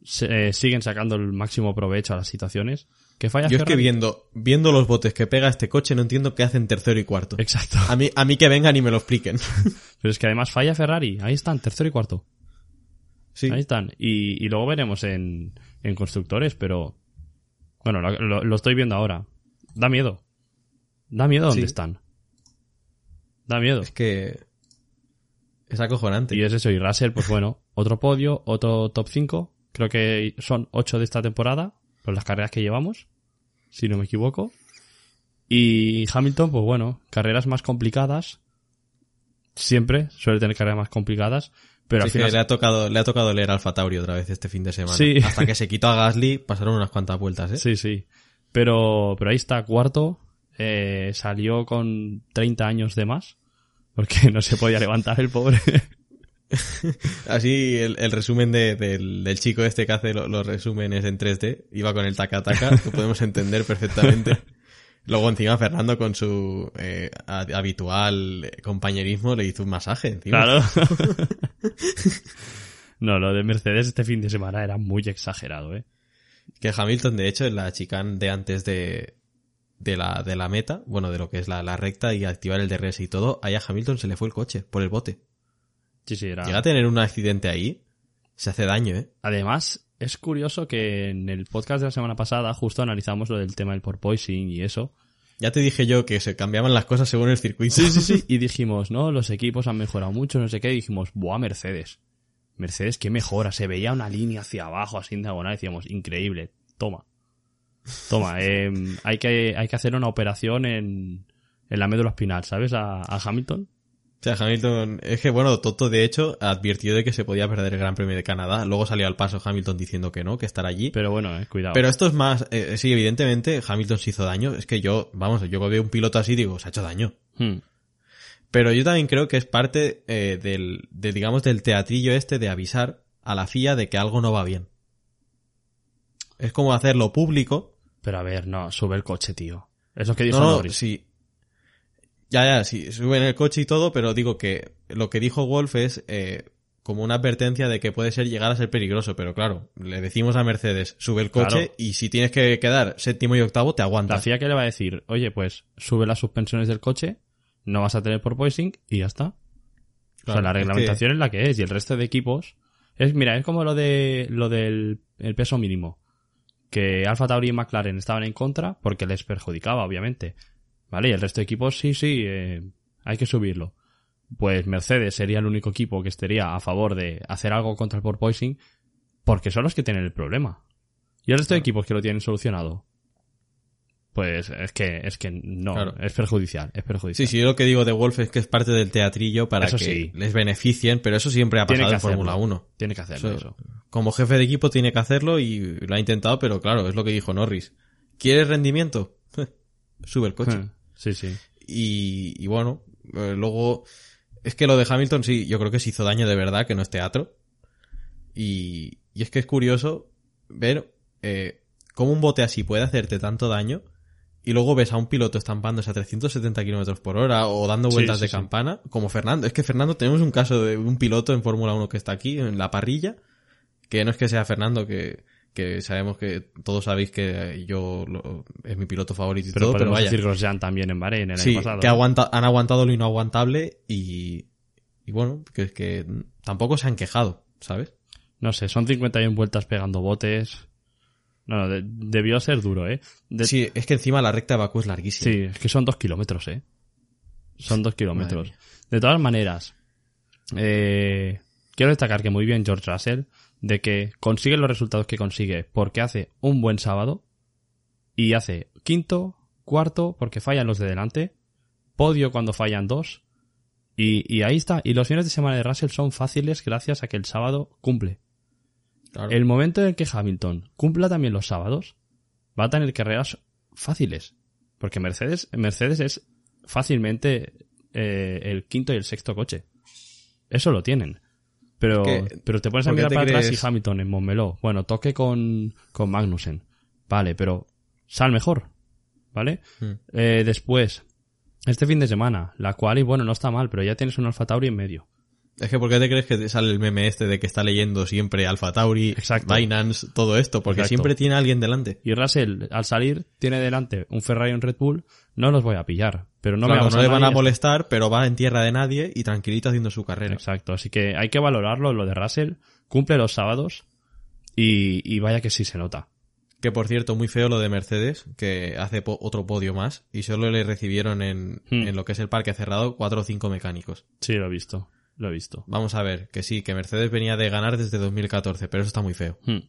se- eh, siguen sacando el máximo provecho a las situaciones. Que falla Yo es que viendo, viendo los botes que pega este coche no entiendo qué hacen tercero y cuarto. Exacto. A mí, a mí que vengan y me lo expliquen. Pero es que además falla Ferrari. Ahí están, tercero y cuarto. sí. Ahí están. Y, y luego veremos en, en constructores, pero bueno, lo, lo- lo estoy viendo ahora. Da miedo. Da miedo dónde Sí. están. Da miedo. Es que es acojonante. Y es eso, y Russell, pues bueno, otro podio, otro top 5. Creo que son 8 de esta temporada, por las carreras que llevamos, si no me equivoco. Y Hamilton, pues bueno, carreras más complicadas. Siempre suele tener carreras más complicadas, pero Sí, al es que final le ha tocado, le ha tocado leer Alfa Tauri otra vez este fin de semana. Sí. Hasta que se quitó a Gasly, pasaron unas cuantas vueltas, ¿eh? Sí, sí. Pero, pero ahí está, cuarto. Eh, salió con 30 años de más. Porque no se podía levantar el pobre. Así el, el resumen de- del, del chico este que hace lo- los resúmenes en 3D, iba con el taca taca, lo podemos entender perfectamente. Luego encima Fernando con su eh, habitual compañerismo le hizo un masaje encima. claro. no, lo de Mercedes este fin de semana era muy exagerado, ¿eh? Que Hamilton, de hecho, en la chicane de antes de, de, la, de la meta, bueno, de lo que es la, la recta y activar el DRS y todo, ahí a Hamilton se le fue el coche por el bote. Sí, sí, era. Llega a tener un accidente ahí, se hace daño, ¿eh? Además, es curioso que en el podcast de la semana pasada justo analizamos lo del tema del porpoising y eso. Ya te dije yo que se cambiaban las cosas según el circuito. Sí, sí, sí. Y dijimos, no, los equipos han mejorado mucho, no sé qué. Y dijimos, buah, Mercedes. Mercedes, qué mejora. Se veía una línea hacia abajo, así en diagonal. Decíamos, increíble. Toma. Toma, eh, hay, que, hay que hacer una operación en, en la médula espinal, ¿sabes? A, a Hamilton. O sea, Hamilton, es que bueno, Toto de hecho advirtió de que se podía perder el Gran Premio de Canadá. Luego salió al paso Hamilton diciendo que no, que estará allí. Pero, Pero bueno, eh, cuidado. esto es más, eh, sí, evidentemente Hamilton se hizo daño. Es que yo, vamos, yo veo un piloto así y digo, se ha hecho daño. Hmm. Pero yo también creo que es parte eh, del, de, digamos, del teatrillo este de avisar a la FIA de que algo no va bien. Es como hacerlo público. Pero a ver, no, sube el coche, tío. Eso que dijo No, no, sí. Ya, ya, sí, suben el coche y todo, pero digo que lo que dijo Wolf es eh, como una advertencia de que puede ser llegar a ser peligroso, pero claro, le decimos a Mercedes, sube el coche Claro. y si tienes que quedar séptimo y octavo, te La aguantas. FIA que le va a decir, oye, pues sube las suspensiones del coche, no vas a tener porpoising y ya está. o sea, la es que- reglamentación es la que es y el resto de equipos es, mira, es como lo de lo del el peso mínimo, que Alfa Tauri y McLaren estaban en contra porque les perjudicaba, obviamente. Vale, y el resto de equipos sí, sí, eh, hay que subirlo. Pues Mercedes sería el único equipo que estaría a favor de hacer algo contra el porpoising porque son los que tienen el problema. Y el resto de equipos que lo tienen solucionado. Pues es que, es que no, Claro. es perjudicial, es perjudicial. Sí, sí, yo lo que digo de Wolf es que es parte del teatrillo para Eso que sí. les beneficien, pero eso siempre ha pasado en Fórmula hacerlo. 1. Tiene que hacerlo Eso- eso. Como jefe de equipo tiene que hacerlo y lo ha intentado, pero claro, es lo que dijo Norris. ¿Quieres rendimiento? Sube el coche. Sí, sí. Y, y bueno, eh, luego es que lo de Hamilton sí, yo creo que se hizo daño de verdad, que no es teatro. Y, y es que es curioso ver eh, cómo un bote así puede hacerte tanto daño y luego ves a un piloto estampándose a 370 kilómetros por hora o dando Sí, vueltas sí, de sí. campana, como Fernando. Es que Fernando, tenemos un caso de un piloto en Fórmula 1 que está aquí, en la parrilla, que no es que sea Fernando, que, que sabemos que todos sabéis que yo lo- es mi piloto favorito y Pero todo, pero podemos vaya. decir Grosjean también en Bahrein el Sí, año pasado. que aguanta, han aguantado lo inaguantable y, y bueno, que es que tampoco se han quejado, ¿sabes? No sé, son 51 vueltas pegando botes. No, no, de- debió ser duro, ¿eh? De- Sí, es que encima la recta de Bakú es larguísima. Sí, es que son dos kilómetros, ¿eh? Son dos kilómetros. De todas maneras, eh, quiero destacar que muy bien George Russell de que consigue los resultados que consigue porque hace un buen sábado y hace quinto, cuarto porque fallan los de delante, podio cuando fallan dos y, y ahí está. Y los fines de semana de Russell son fáciles gracias a que el sábado cumple. Claro. El momento en el que Hamilton cumpla también los sábados, va a tener carreras fáciles. Porque Mercedes, Mercedes es fácilmente eh, el quinto y el sexto coche. Eso lo tienen. Pero, Es que, pero te pones a ¿por qué mirar para atrás crees? y Hamilton en Montmeló. Bueno, toque con, con Magnussen. Vale, pero sal mejor. ¿Vale? Hmm. Eh, después, este fin de semana, la cual, y bueno, no está mal, pero ya tienes un Alfa Tauri en medio. Es que ¿por qué te crees que te sale el meme este de que está leyendo siempre Alfa Tauri, Exacto. Binance, todo esto? Porque Exacto. siempre tiene a alguien delante. Y Russell, al salir, tiene delante un Ferrari y un Red Bull. No los voy a pillar. Pero no Claro, me no le van a molestar, pero va en tierra de nadie y tranquilito haciendo su carrera. Exacto. Así que hay que valorarlo, lo de Russell. Cumple los sábados. Y, y vaya que sí se nota. Que por cierto, muy feo lo de Mercedes, que hace po- otro podio más y solo le recibieron en, Hmm. en lo que es el parque cerrado cuatro o cinco mecánicos. Sí, lo he visto. Lo he visto. Vamos a ver, que sí, que Mercedes venía de ganar desde 2014, pero eso está muy feo. Hmm,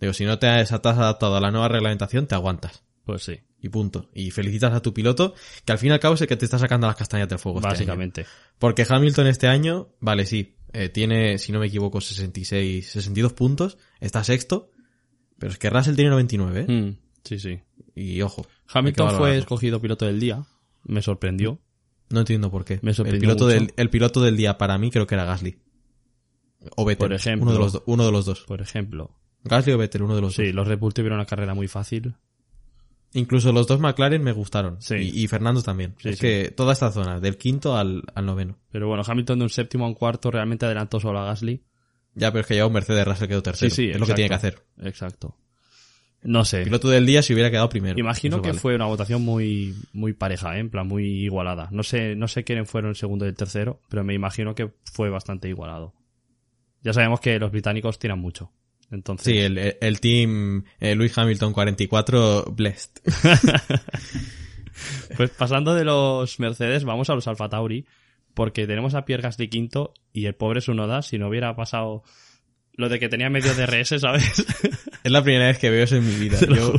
Digo, si no te has, te has adaptado a la nueva reglamentación, te aguantas. Pues sí, Y punto. Y felicitas a tu piloto, que al fin y al cabo es el que te está sacando las castañas del fuego. este año. básicamente. Porque Hamilton este año, vale, sí, eh, tiene, si no me equivoco, 66, 62 puntos, está sexto, pero es que Russell tiene 99, ¿eh? Hmm, sí, sí. Y ojo. Hamilton fue escogido piloto del día. Me sorprendió. No entiendo por qué. Me el piloto, mucho. del, el piloto del día para mí creo que era Gasly. O Vettel. Por ejemplo. Uno de los, do- uno de los dos. Por ejemplo. Gasly o Vettel, uno de los Sí, dos. los Red Bull tuvieron una carrera muy fácil. Incluso los dos McLaren me gustaron. Sí. Y, y Fernando también. Sí, es sí. que toda esta zona, del quinto al, al noveno. Pero bueno, Hamilton de un séptimo a un cuarto realmente adelantó solo a Gasly. Ya, pero es que ya un Mercedes Russell quedó tercero. Sí, sí, es lo que tiene que hacer. Exacto. No sé. Piloto del día si hubiera quedado primero. Imagino Eso que vale. fue una votación muy, muy pareja, ¿eh? en plan muy igualada. No sé, no sé quiénes fueron el segundo y el tercero, pero me imagino que fue bastante igualado. Ya sabemos que los británicos tiran mucho. Entonces, Sí, el, el- el team eh, Lewis Hamilton 44, blessed. pues pasando de los Mercedes, vamos a los Alfa Tauri, porque tenemos a Pierre Gasly quinto y el pobre Sunoda, si no hubiera pasado lo de que tenía medio DRS, ¿sabes? Es la primera vez que veo eso en mi vida. Yo-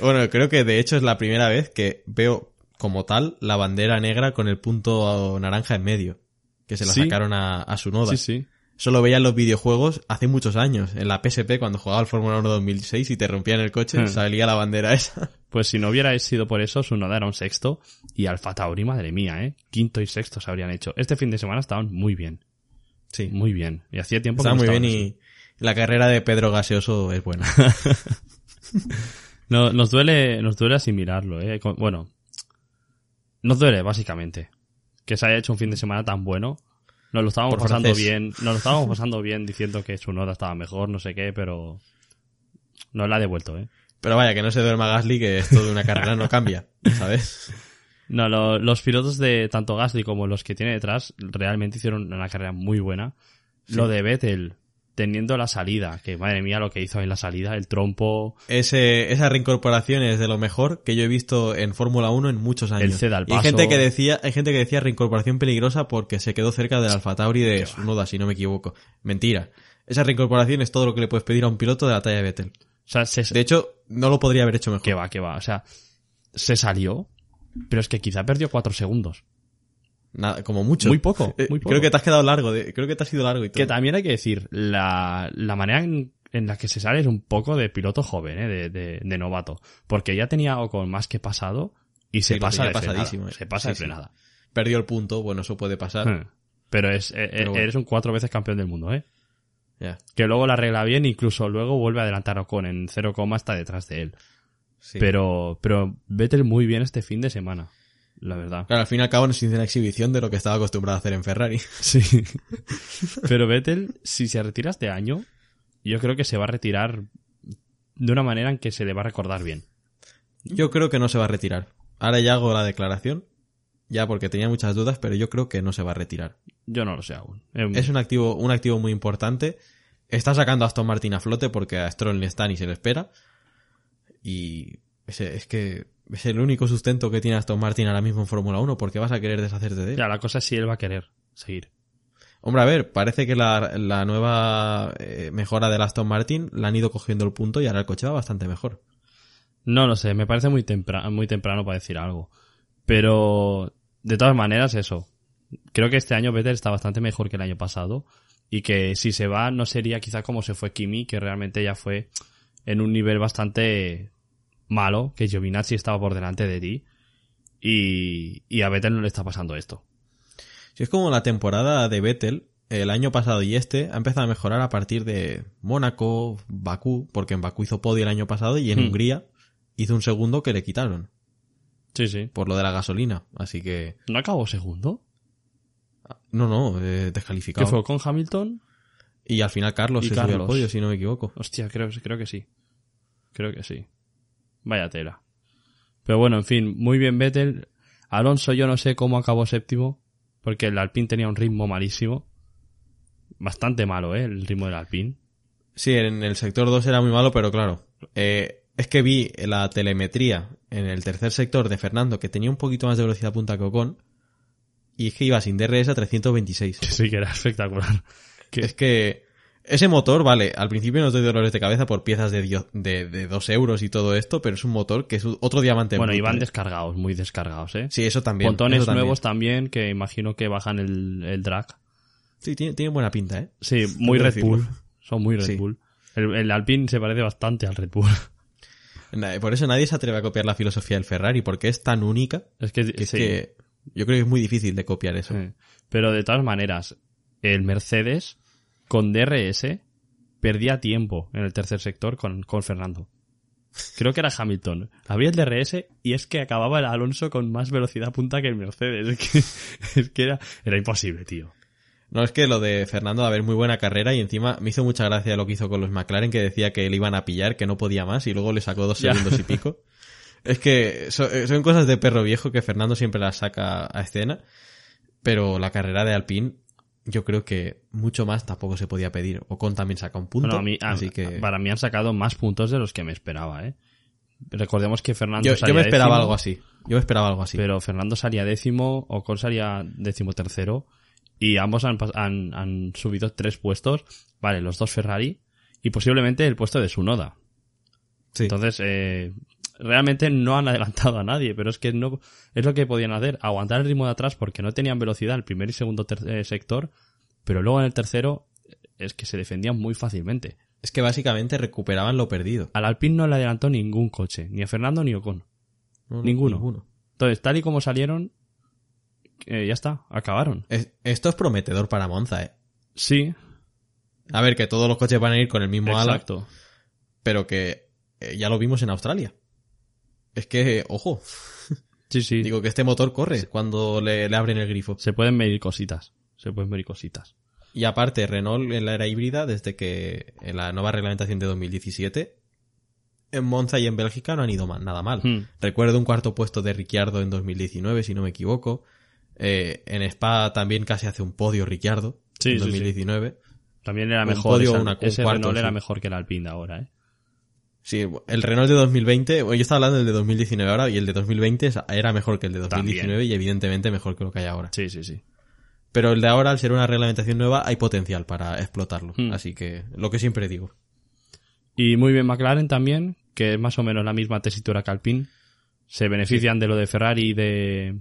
bueno, creo que de hecho es la primera vez que veo como tal la bandera negra con el punto naranja en medio. Que se la Sí. sacaron a, a su noda. Sí, sí. Eso lo veía en los videojuegos hace muchos años. En la PSP cuando jugaba al Fórmula 1 2006 y te rompían el coche, Hmm. salía la bandera esa. Pues si no hubiera sido por eso, su noda era un sexto y Alfa Tauri, madre mía, ¿eh? Quinto y sexto se habrían hecho. Este fin de semana estaban muy bien, Sí, muy bien. Y hacía tiempo está que no muy bien y la carrera de Pedro Gaseoso es buena. No, nos duele, nos duele asimilarlo, ¿eh? Bueno, nos duele, básicamente. Que se haya hecho un fin de semana tan bueno. Nos lo estábamos Por pasando francés. bien, nos lo estábamos pasando bien diciendo que su noda estaba mejor, no sé qué, pero nos la ha devuelto, ¿eh? Pero vaya, que no se duerma Gasly, que esto de una carrera no cambia, ¿sabes? No, lo- los pilotos de tanto Gasly como los que tiene detrás realmente hicieron una carrera muy buena. Lo de Vettel, teniendo la salida, que madre mía lo que hizo en la salida, el trompo, Ese, esa reincorporación es de lo mejor que yo he visto en Fórmula 1 en muchos años. El ceda al Y hay gente que decía, hay gente que decía reincorporación peligrosa porque se quedó cerca del Alfa Tauri de Sunoda, si no me equivoco. Mentira. Esa reincorporación es todo lo que le puedes pedir a un piloto de la talla de Vettel. o sea, se, De hecho, no lo podría haber hecho mejor. que va, que va, o sea, se salió, pero es que quizá perdió cuatro segundos. Nada, como mucho. Muy poco, Eh, muy poco. Creo que te has quedado largo, de- creo que te has ido largo y todo. Que también hay que decir, la, la manera en, en la que se sale es un poco de piloto joven, ¿eh? de, de, de novato. Porque ya tenía Ocon más que pasado y se Sí, pasa de frenada. eh. Se pasa Sí, de sí. frenada. Perdió el punto, bueno, eso puede pasar. Hmm. Pero es, eh, Pero bueno. eres un cuatro veces campeón del mundo, ¿eh? Que luego la arregla bien, incluso luego vuelve a adelantar a Ocon en 0, está detrás de él. Sí. Pero, pero Vettel muy bien este fin de semana. La verdad. Claro, al fin y al cabo nos hizo una exhibición de lo que estaba acostumbrado a hacer en Ferrari. Sí. Pero Vettel, si se retira este año, yo creo que se va a retirar de una manera en que se le va a recordar bien. Yo creo que no se va a retirar. Ahora ya hago la declaración, ya porque tenía muchas dudas, pero yo creo que no se va a retirar. Yo no lo sé aún. Em, Es un activo, un activo muy importante. Está sacando a Aston Martin a flote porque a Stroll ni está ni se le espera. Y es que es el único sustento que tiene Aston Martin ahora mismo en Fórmula 1 porque vas a querer deshacerte de él. Ya, la cosa es si él va a querer seguir. Hombre, a ver, parece que la, la nueva eh, mejora del Aston Martin la han ido cogiendo el punto y ahora el coche va bastante mejor. No lo sé, me parece muy, tempra- muy temprano para decir algo. Pero, de todas maneras, eso. Creo que este año Vettel está bastante mejor que el año pasado. Y que si se va, no sería quizá como se fue Kimi, que realmente ya fue en un nivel bastante malo, que Giovinazzi estaba por delante de ti. Y, y a Vettel no le está pasando esto. Si es como la temporada de Vettel, el año pasado y este, ha empezado a mejorar a partir de Mónaco, Bakú, porque en Bakú hizo podio el año pasado y en Hmm. Hungría hizo un segundo que le quitaron Sí, sí. por lo de la gasolina. Así que, ¿No acabó segundo? no, no, eh, descalificado. ¿Qué fue con Hamilton? Y al final Carlos Y se subió al Carlos. podio, si no me equivoco. Hostia, creo, creo que sí. Creo que sí. Vaya tela. Pero bueno, en fin, muy bien Vettel. Alonso yo no sé cómo acabó séptimo, porque el Alpine tenía un ritmo malísimo. Bastante malo, ¿eh? El ritmo del Alpine. Sí, en el sector 2 era muy malo, pero claro, eh, es que vi la telemetría en el tercer sector de Fernando que tenía un poquito más de velocidad punta que Ocon y es que iba sin DRS a 326. Sí, que era espectacular. Que- Es que ese motor, vale, al principio nos doy dolores de cabeza por piezas de, dio- de, de 2 euros y todo esto, pero es un motor que es otro diamante. bueno, bruto, iban ¿eh? descargados, muy descargados, ¿eh? Sí, eso también. Eso también. nuevos también, que imagino que bajan el, el drag. Sí, tiene, tiene buena pinta, ¿eh? Sí, muy Red decirlo. Bull. Son muy Red Sí. Bull. El, el Alpine se parece bastante al Red Bull. Por eso nadie se atreve a copiar la filosofía del Ferrari, porque es tan única es que, que es que yo creo que es muy difícil de copiar eso. Sí. Pero de todas maneras, el Mercedes con DRS perdía tiempo en el tercer sector con, con Fernando. Creo que era Hamilton. Había el DRS y es que acababa el Alonso con más velocidad punta que el Mercedes. Es que, es que era, era imposible, tío. No, es que lo de Fernando, a ver, muy buena carrera y encima me hizo mucha gracia lo que hizo con los McLaren, que decía que le iban a pillar, que no podía más y luego le sacó dos Ya. segundos y pico. Es que eh, son cosas de perro viejo que Fernando siempre las saca a escena, pero la carrera de Alpine, yo creo que mucho más tampoco se podía pedir. Ocon también saca un punto, Bueno, a mí, a- así que Para mí han sacado más puntos de los que me esperaba, ¿eh? Recordemos que Fernando yo, yo salía me esperaba décimo, algo así. Yo me esperaba algo así. Pero Fernando salía décimo, Ocon salía décimo tercero y ambos han, han, han subido tres puestos, vale, los dos Ferrari y posiblemente el puesto de Sunoda. Sí. Entonces, eh, realmente no han adelantado a nadie, pero es que no es lo que podían hacer, aguantar el ritmo de atrás porque no tenían velocidad el primer y segundo eh, sector, pero luego en el tercero eh, es que se defendían muy fácilmente. Es que básicamente recuperaban lo perdido. Al Alpine no le adelantó ningún coche, ni a Fernando ni a Ocon. No, no, Ninguno. Entonces, tal y como salieron, eh, ya está, acabaron. Es- esto es prometedor para Monza, eh. Sí, A ver, que todos los coches van a ir con el mismo ala, exacto. pero que eh, ya lo vimos en Australia. Es que, ojo, Sí, sí. digo que este motor corre cuando le, le abren el grifo. se pueden medir cositas. Se pueden medir cositas. Y aparte, Renault en la era híbrida, desde que en la nueva reglamentación de 2017, en Monza y en Bélgica no han ido ma- nada mal. Hmm. Recuerdo un cuarto puesto de Ricciardo en 2019, si no me equivoco. Eh, en Spa también casi hace un podio Ricciardo Sí, en sí, sí. 2019. También era Un mejor. podio, esa- una- un ese cuarto, Renault era mejor que el Alpine de ahora, ¿eh? Sí, el Renault de 2020, bueno, yo estaba hablando del de 2019 ahora, y el de 2020 es- era mejor que el de 2019 y evidentemente mejor que lo que hay ahora. Sí, sí, sí. Pero el de ahora, al ser una reglamentación nueva, hay potencial para explotarlo. Hmm. Así que, lo que siempre digo. Y muy bien McLaren también, que es más o menos la misma tesitura que Alpine. Se benefician de lo de Ferrari y de,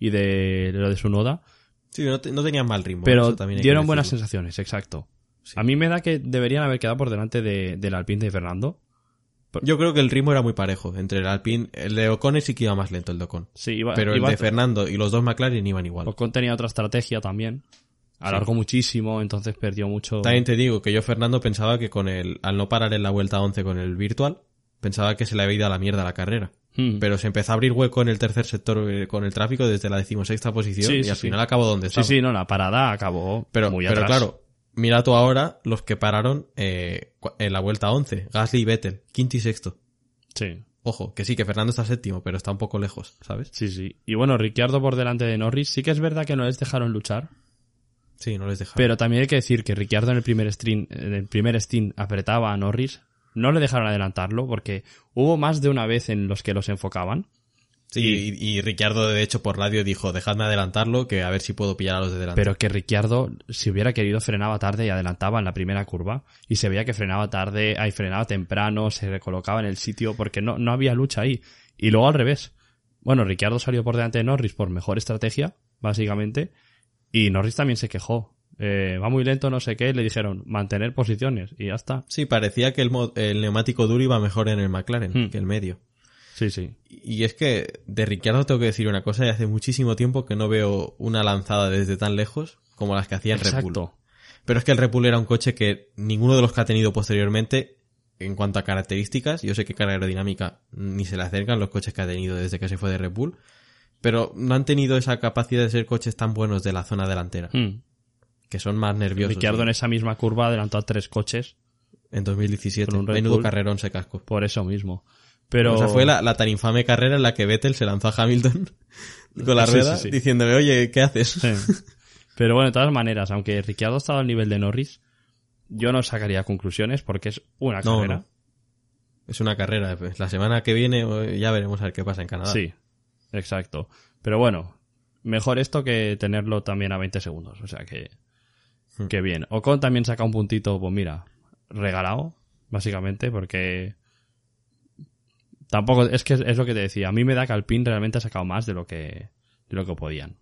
y de lo de su noda. Sí, no, te- no tenían mal ritmo. Pero dieron buenas sensaciones, exacto. Sí. A mí me da que deberían haber quedado por delante de, del Alpine de Fernando. Yo creo que el ritmo era muy parejo entre el Alpine. El de Ocon sí que iba más lento, el de Ocon. Sí, iba, Pero el iba- de Fernando y los dos McLaren iban igual. Ocon tenía otra estrategia también. Alargó muchísimo, entonces perdió mucho. También te digo que yo, Fernando, pensaba que con el, al no parar en la vuelta 11 con el virtual, pensaba que se le había ido a la mierda la carrera. Hmm. Pero se empezó a abrir hueco en el tercer sector eh, con el tráfico desde la decimosexta posición Sí, y sí, al sí. final acabó donde Sí, estaba. sí, no, la parada acabó Pero, muy pero atrás. claro, mira tú ahora los que pararon eh, en la vuelta 11. Gasly y Vettel, quinto y sexto. Sí, Ojo, que sí, que Fernando está séptimo, pero está un poco lejos, ¿sabes? sí, sí. Y bueno, Ricciardo por delante de Norris, sí que es verdad que no les dejaron luchar, Sí, no les deja. pero también hay que decir que Ricciardo en el primer stint, en el primer stint apretaba a Norris, no le dejaron adelantarlo porque hubo más de una vez en los que los enfocaban. Sí, y, y Ricciardo, de hecho, por radio dijo, dejadme adelantarlo, que a ver si puedo pillar a los de delante. Pero que Ricciardo, si hubiera querido, frenaba tarde y adelantaba en la primera curva. Y se veía que frenaba tarde, ahí frenaba temprano, se recolocaba en el sitio porque no, no había lucha ahí. Y luego al revés. Bueno, Ricciardo salió por delante de Norris por mejor estrategia, básicamente. Y Norris también se quejó. Eh, va muy lento, no sé qué. Le dijeron mantener posiciones y ya está. Sí, parecía que el, el neumático duro iba mejor en el McLaren Hmm. que el medio. Sí, sí. Y es que de Ricciardo tengo que decir una cosa, y hace muchísimo tiempo que no veo una lanzada desde tan lejos como las que hacía el Red Bull. Pero es que el Red Bull era un coche que ninguno de los que ha tenido posteriormente, en cuanto a características, yo sé que carga aerodinámica ni se le acercan los coches que ha tenido desde que se fue de Red Bull, pero no han tenido esa capacidad de ser coches tan buenos de la zona delantera, Hmm. que son más nerviosos. Ricciardo ¿sí? en esa misma curva adelantó a tres coches En 2017, con un Red menudo Bull. carrerón se cascó. por eso mismo. Pero... O sea, fue la, la tan infame carrera en la que Vettel se lanzó a Hamilton con la Sí, rueda sí, sí. diciéndole, oye, ¿qué haces? Pero bueno, de todas maneras, aunque Ricciardo ha estado al nivel de Norris, yo no sacaría conclusiones porque es una No, carrera. no. Es una carrera. pues, La semana que viene eh, ya veremos a ver qué pasa en Canadá. Sí, exacto. Pero bueno, mejor esto que tenerlo también a 20 segundos. O sea que, Hmm. que bien. Ocon también saca un puntito, pues mira, regalado, básicamente, porque tampoco, es que es, lo que te decía. A mí me da que Alpine realmente ha sacado más de lo que, de lo que podían.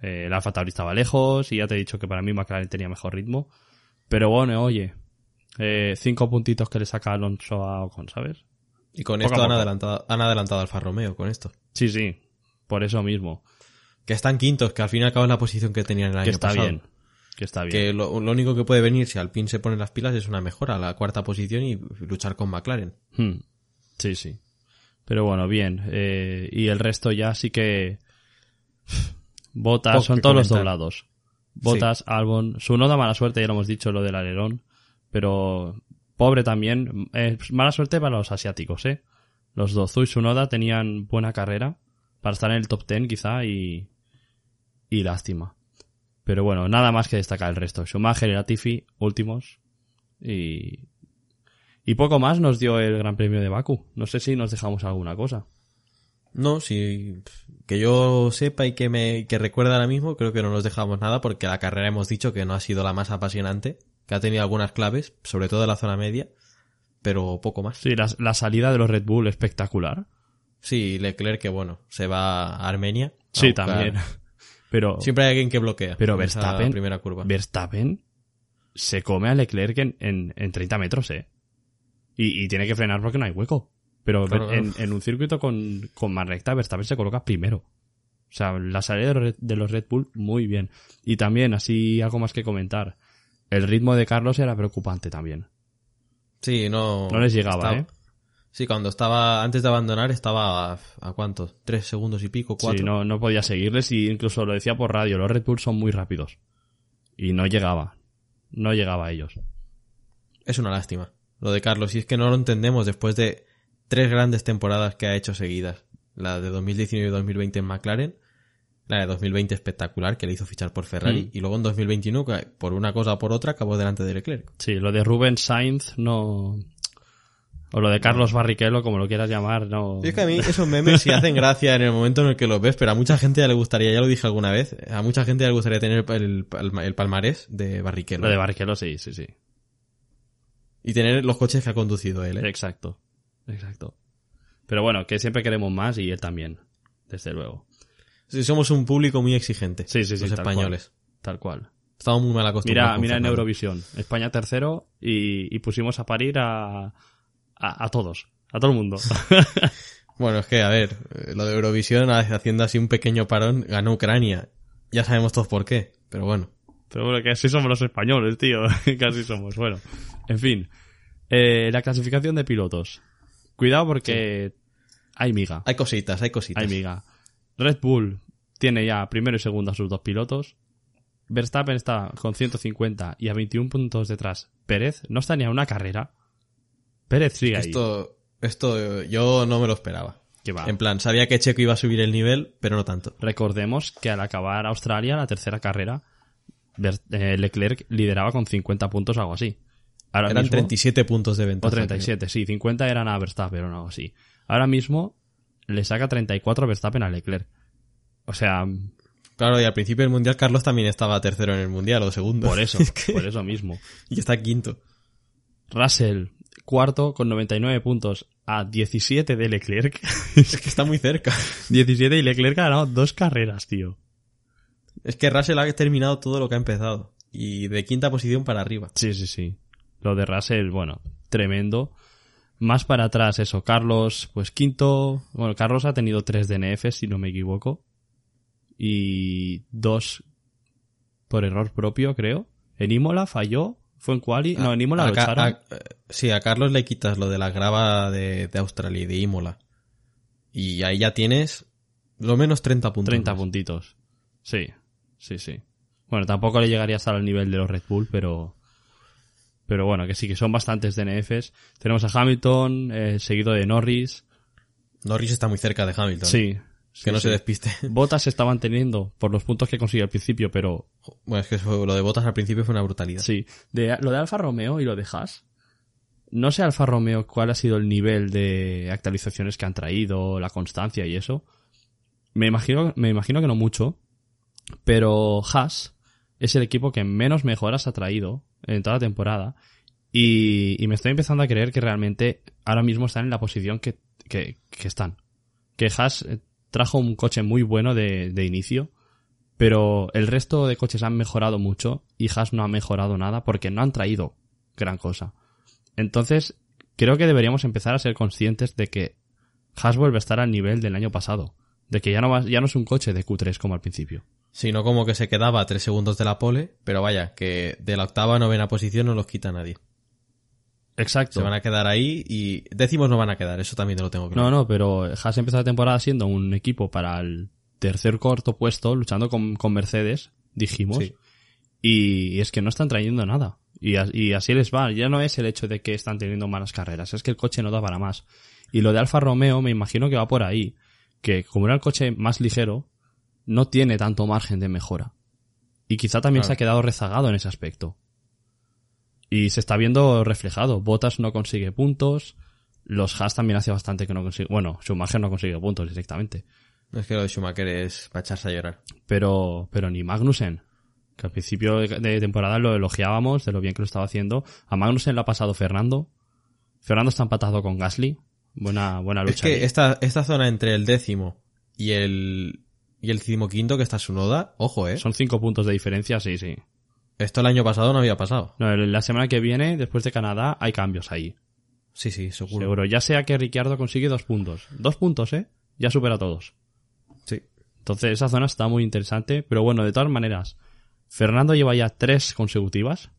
Eh, el Alfa Tauri estaba lejos y ya te he dicho que para mí McLaren tenía mejor ritmo. Pero bueno, oye, eh, cinco puntitos que le saca Alonso a Ocon, ¿sabes? Y con Poco esto han adelantado, han adelantado al Alfa Romeo, con esto. Sí, sí, por eso mismo. Que están quintos, que al fin y al cabo es la posición que tenían el año Que está pasado. bien. Que está bien. Que lo, lo único que puede venir si Alpine se pone las pilas es una mejora a la cuarta posición y luchar con McLaren. Hmm. Sí, sí. Pero bueno, bien. Eh, y el resto ya sí que... Botas, son que todos los doblados. Botas, Albon, su noda mala suerte, ya lo hemos dicho, lo del alerón. Pero pobre también. Eh, mala suerte para los asiáticos, ¿eh? Los Dozu y Sunoda tenían buena carrera para estar en el top 10 quizá y... Y lástima. Pero bueno, nada más que destacar el resto. Schumacher y Latifi, últimos. Y, y poco más nos dio el Gran Premio de Baku. No sé si nos dejamos alguna cosa. No, si que yo sepa y que me que recuerda ahora mismo, creo que no nos dejamos nada porque la carrera hemos dicho que no ha sido la más apasionante, que ha tenido algunas claves, sobre todo en la zona media, pero poco más. Sí, la, la salida de los Red Bull espectacular. Sí, Leclerc que bueno, se va a Armenia. a Sí, buscar- también. Pero, Siempre hay alguien que bloquea. pero Verstappen, primera curva. Verstappen se come a Leclerc en, en, en 30 metros, ¿eh? Y, y tiene que frenar porque no hay hueco. Pero Claro, en, un circuito con, con más recta, Verstappen se coloca primero. O sea, la salida de los, Red, Bull, muy bien. Y también, así algo más que comentar. El ritmo de Carlos era preocupante también. Sí, no. No les llegaba, estaba- ¿eh? Sí, cuando estaba, antes de abandonar, estaba a, ¿a cuánto? ¿Tres segundos y pico? ¿Cuatro? Sí, no, no podía seguirles y incluso lo decía por radio, los Red Bull son muy rápidos. Y no llegaba. No llegaba a ellos. Es una lástima. Lo de Carlos, y es que no lo entendemos después de tres grandes temporadas que ha hecho seguidas. La de 2019 y 2020 en McLaren, la de 2020 espectacular, que le hizo fichar por Ferrari, Mm. y luego en 2021, que por una cosa o por otra, acabó delante de Leclerc. Sí, lo de Rubén Sainz no... O lo de Carlos Barrichello, como lo quieras llamar, no... Y es que a mí esos memes sí hacen gracia en el momento en el que los ves, pero a mucha gente ya le gustaría, ya lo dije alguna vez, a mucha gente ya le gustaría tener el, el- el palmarés de Barrichello. Lo de Barrichello, sí, sí, sí. Y tener los coches que ha conducido él, ¿eh? Exacto. Exacto. Pero bueno, que siempre queremos más y él también. Desde luego. Sí, somos un público muy exigente. Sí, sí, sí. Los tal españoles. cual. Tal cual. Estamos muy mal acostumbrados. Mira, mira en. Eurovisión. España tercero y, y pusimos a parir a, a, a todos. A todo el mundo. Bueno, es que, a ver, lo de Eurovisión, haciendo así un pequeño parón, ganó Ucrania. Ya sabemos todos por qué, pero bueno. Bueno, que así somos los españoles, tío. así somos. Bueno, en fin. Eh, la clasificación de pilotos. Cuidado porque hay miga. Hay cositas, hay cositas. Hay miga. Red Bull tiene ya primero y segundo a sus dos pilotos. Verstappen está con 150 y a 21 puntos detrás. Pérez no está ni a una carrera. Pérez sigue ahí. Esto, esto yo no me lo esperaba. Que va. En plan, sabía que Checo iba a subir el nivel, pero no tanto. Recordemos que al acabar Australia, la tercera carrera, Leclerc lideraba con 50 puntos o algo así. Ahora Eran mismo- 37 puntos de ventaja. O 37, sí, 50 eran a Verstappen o algo así. Ahora mismo le saca 34 Verstappen a Leclerc. O sea, Claro, y al principio del mundial Carlos también estaba tercero en el mundial o segundo. por eso, Es que- por eso mismo. Y está quinto. Russell, cuarto con 99 puntos a 17 de Leclerc. Es que está muy cerca. 17 y Leclerc ha ganado dos carreras, tío. Es que Russell ha terminado todo lo que ha empezado. Y de quinta posición para arriba. Sí, sí, sí. Lo de Russell, bueno, tremendo. Más para atrás, eso. Carlos, pues quinto. Bueno, Carlos ha tenido tres DNFs, si no me equivoco. Y dos por error propio, creo. En Imola falló. Fue en Quali. No, en Imola A lo echaron. a- sí, a Carlos le quitas lo de la grava de, de Australia y de Imola. Y ahí ya tienes lo menos 30 puntos. 30 más. puntitos. Sí, sí, sí. Bueno, tampoco le llegaría a estar al nivel de los Red Bull, pero. Pero bueno, que sí, que son bastantes DNFs. Tenemos a Hamilton, eh, seguido de Norris. Norris está muy cerca de Hamilton. Sí. Que sí, no sí. se despiste. Botas se está manteniendo por los puntos que consiguió al principio, pero Bueno, es que eso- lo de botas al principio fue una brutalidad. sí. De, lo de Alfa Romeo y lo de Haas. No sé Alfa Romeo cuál ha sido el nivel de actualizaciones que han traído, la constancia y eso. Me imagino, me imagino que no mucho, pero Haas es el equipo que menos mejoras ha traído en toda la temporada. Y, y me estoy empezando a creer que realmente ahora mismo están en la posición que, que, que están. Que Haas eh, trajo un coche muy bueno de, de inicio, pero el resto de coches han mejorado mucho y Haas no ha mejorado nada porque no han traído gran cosa. Entonces, creo que deberíamos empezar a ser conscientes de que Haas vuelve a estar al nivel del año pasado. De que ya no, va- ya no es un coche de Q3 como al principio. Sino como que se quedaba a 3 segundos de la pole, pero vaya, que de la octava a novena posición no los quita nadie. Exacto. Se van a quedar ahí y décimos no van a quedar, eso también te lo tengo claro. No, no, pero Haas empezó la temporada siendo un equipo para el tercer corto puesto, luchando con, con Mercedes, dijimos. Sí. Y, es que no están trayendo nada. Y, y así les va. Ya no es el hecho de que están teniendo malas carreras, es que el coche no da para más. Y lo de Alfa Romeo me imagino que va por ahí. Que como era el coche más ligero, no tiene tanto margen de mejora. Y quizá también Claro. se ha quedado rezagado en ese aspecto. Y se está viendo reflejado. Bottas no consigue puntos. Los Haas también hace bastante que no consigue. Bueno, Schumacher no consigue puntos directamente. Es que lo de Schumacher es para echarse a llorar. Pero, pero ni Magnussen. Que al principio de de temporada lo elogiábamos de lo bien que lo estaba haciendo. A Magnussen lo ha pasado Fernando. Fernando está empatado con Gasly. Buena, buena lucha. Es que ahí. esta, esta zona entre el décimo y el y el decimoquinto que está su noda, ojo, eh. Son cinco puntos de diferencia, sí, sí. Esto el año pasado no había pasado. No, la semana que viene, después de Canadá, hay cambios ahí. Sí, sí, seguro. Seguro. Ya sea que Ricciardo consigue dos puntos. Dos puntos, ¿eh? Ya supera a todos. Sí. Entonces esa zona está muy interesante. Pero bueno, de todas maneras, Fernando lleva ya tres consecutivas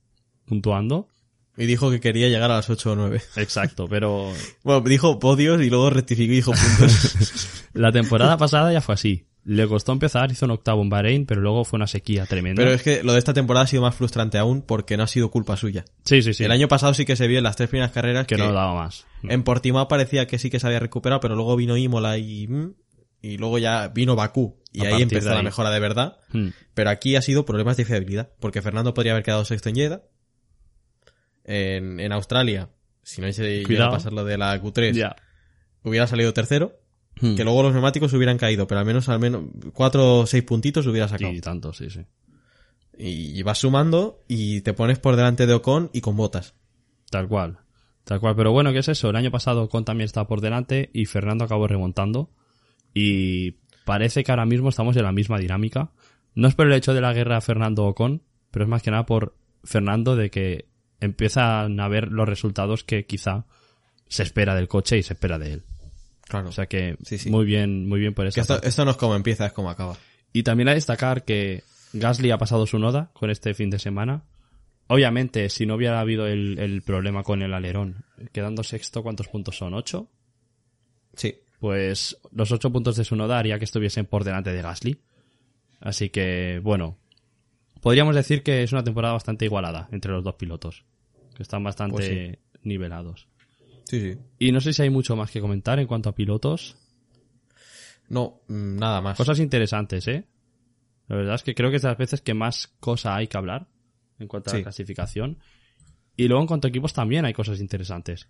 puntuando. Y dijo que quería llegar a las 8 o 9. Exacto, pero Bueno, dijo podios y luego rectificó y dijo puntos. la temporada pasada ya fue así. Le costó empezar, hizo un octavo en Bahrein, pero luego fue una sequía tremenda. Pero es que lo de esta temporada ha sido más frustrante aún porque no ha sido culpa suya. sí, sí, sí. El año pasado sí que se vio en las tres primeras carreras que no daba más. En Portimao parecía que sí que se había recuperado, pero luego vino Imola y... mm, Y luego ya vino Bakú. Y ahí empezó la mejora de verdad. Mm. Pero aquí ha sido problemas de fiabilidad. Porque Fernando podría haber quedado sexto en Jeddah. En, en Australia, si no se llega a pasar lo de la Q3, Ya. hubiera salido tercero. Mm. Que luego los neumáticos hubieran caído, pero al menos, al menos, cuatro o seis puntitos hubiera sacado. Y tanto, sí, sí. Y vas sumando y te pones por delante de Ocon y con botas. Tal cual. Tal cual. Pero bueno, ¿qué es eso? El año pasado Ocon también estaba por delante y Fernando acabó remontando. Y parece que ahora mismo estamos en la misma dinámica. No es por el hecho de la guerra Fernando-Ocon, pero es más que nada por Fernando de que empiezan a ver los resultados que quizá se espera del coche y se espera de él. Claro. O sea que Sí, sí. muy bien, muy bien por eso. esto, esto no es como empieza, es como acaba. Y también a destacar que Gasly ha pasado su noda con este fin de semana. Obviamente, si no hubiera habido el, el problema con el alerón, quedando sexto, ¿cuántos puntos son? ¿Ocho? Sí. Pues los ocho puntos de su noda haría que estuviesen por delante de Gasly. Así que, bueno, podríamos decir que es una temporada bastante igualada entre los dos pilotos, que están bastante Pues nivelados. Sí, sí. Y no sé si hay mucho más que comentar en cuanto a pilotos. No, mm, nada más. Cosas interesantes, ¿eh? La verdad es que creo que es de las veces que más cosa hay que hablar en cuanto a la clasificación. Y luego en cuanto a equipos también hay cosas interesantes.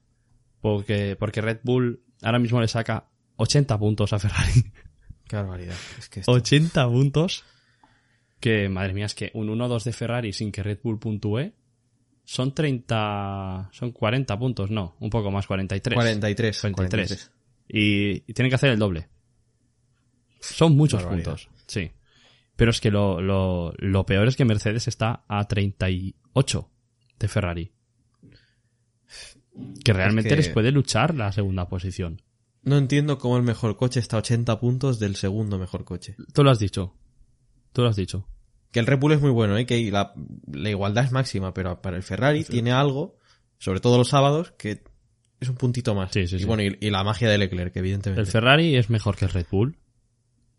Porque, porque Red Bull ahora mismo le saca 80 puntos a Ferrari. Qué barbaridad. Es que esto- 80 puntos. Que, madre mía, es que un 1-2 de Ferrari sin que Red Bull puntúe son 30... Son 40 puntos, no, un poco más, 43. 43. 43. 43. Y, y tienen que hacer el doble. Son muchos Barbaridad. puntos, sí. Pero es que lo, lo, lo peor es que Mercedes está a 38 de Ferrari. Que realmente que- les puede luchar la segunda posición. No entiendo cómo el mejor coche está a 80 puntos del segundo mejor coche. Tú lo has dicho. Tú lo has dicho. Que el Red Bull es muy bueno, ¿eh? que la, la igualdad es máxima, pero para el Ferrari tiene algo, sobre todo los sábados, que es un puntito más. Sí, sí, y bueno, y, y la magia de Leclerc, evidentemente. El Ferrari es mejor que el Red Bull.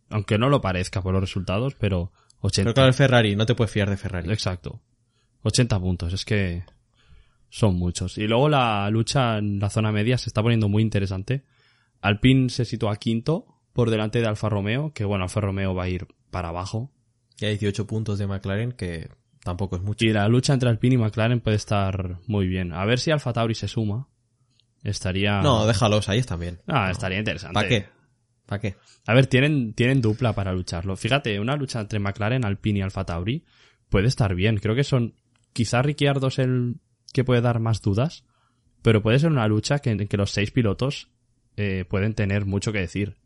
Aunque no lo parezca por los resultados, pero 80. pero claro, el Ferrari, no te puedes fiar de Ferrari. Exacto. 80 puntos, es que son muchos. Y luego la lucha en la zona media se está poniendo muy interesante. Alpine se sitúa quinto por delante de Alfa Romeo, que bueno, Alfa Romeo va a ir para abajo. Y hay 18 puntos de McLaren, que tampoco es mucho. Y la lucha entre Alpine y McLaren puede estar muy bien. A ver si Alfa Tauri se suma. Estaría... No, déjalos, ahí están bien. Ah, estaría interesante. ¿Para qué? ¿Para qué? A ver, tienen, tienen dupla para lucharlo. Fíjate, una lucha entre McLaren, Alpine y Alfa Tauri puede estar bien. Creo que son. Quizá Ricciardo es el que puede dar más dudas, pero puede ser una lucha que, en que los seis pilotos eh, pueden tener mucho que decir.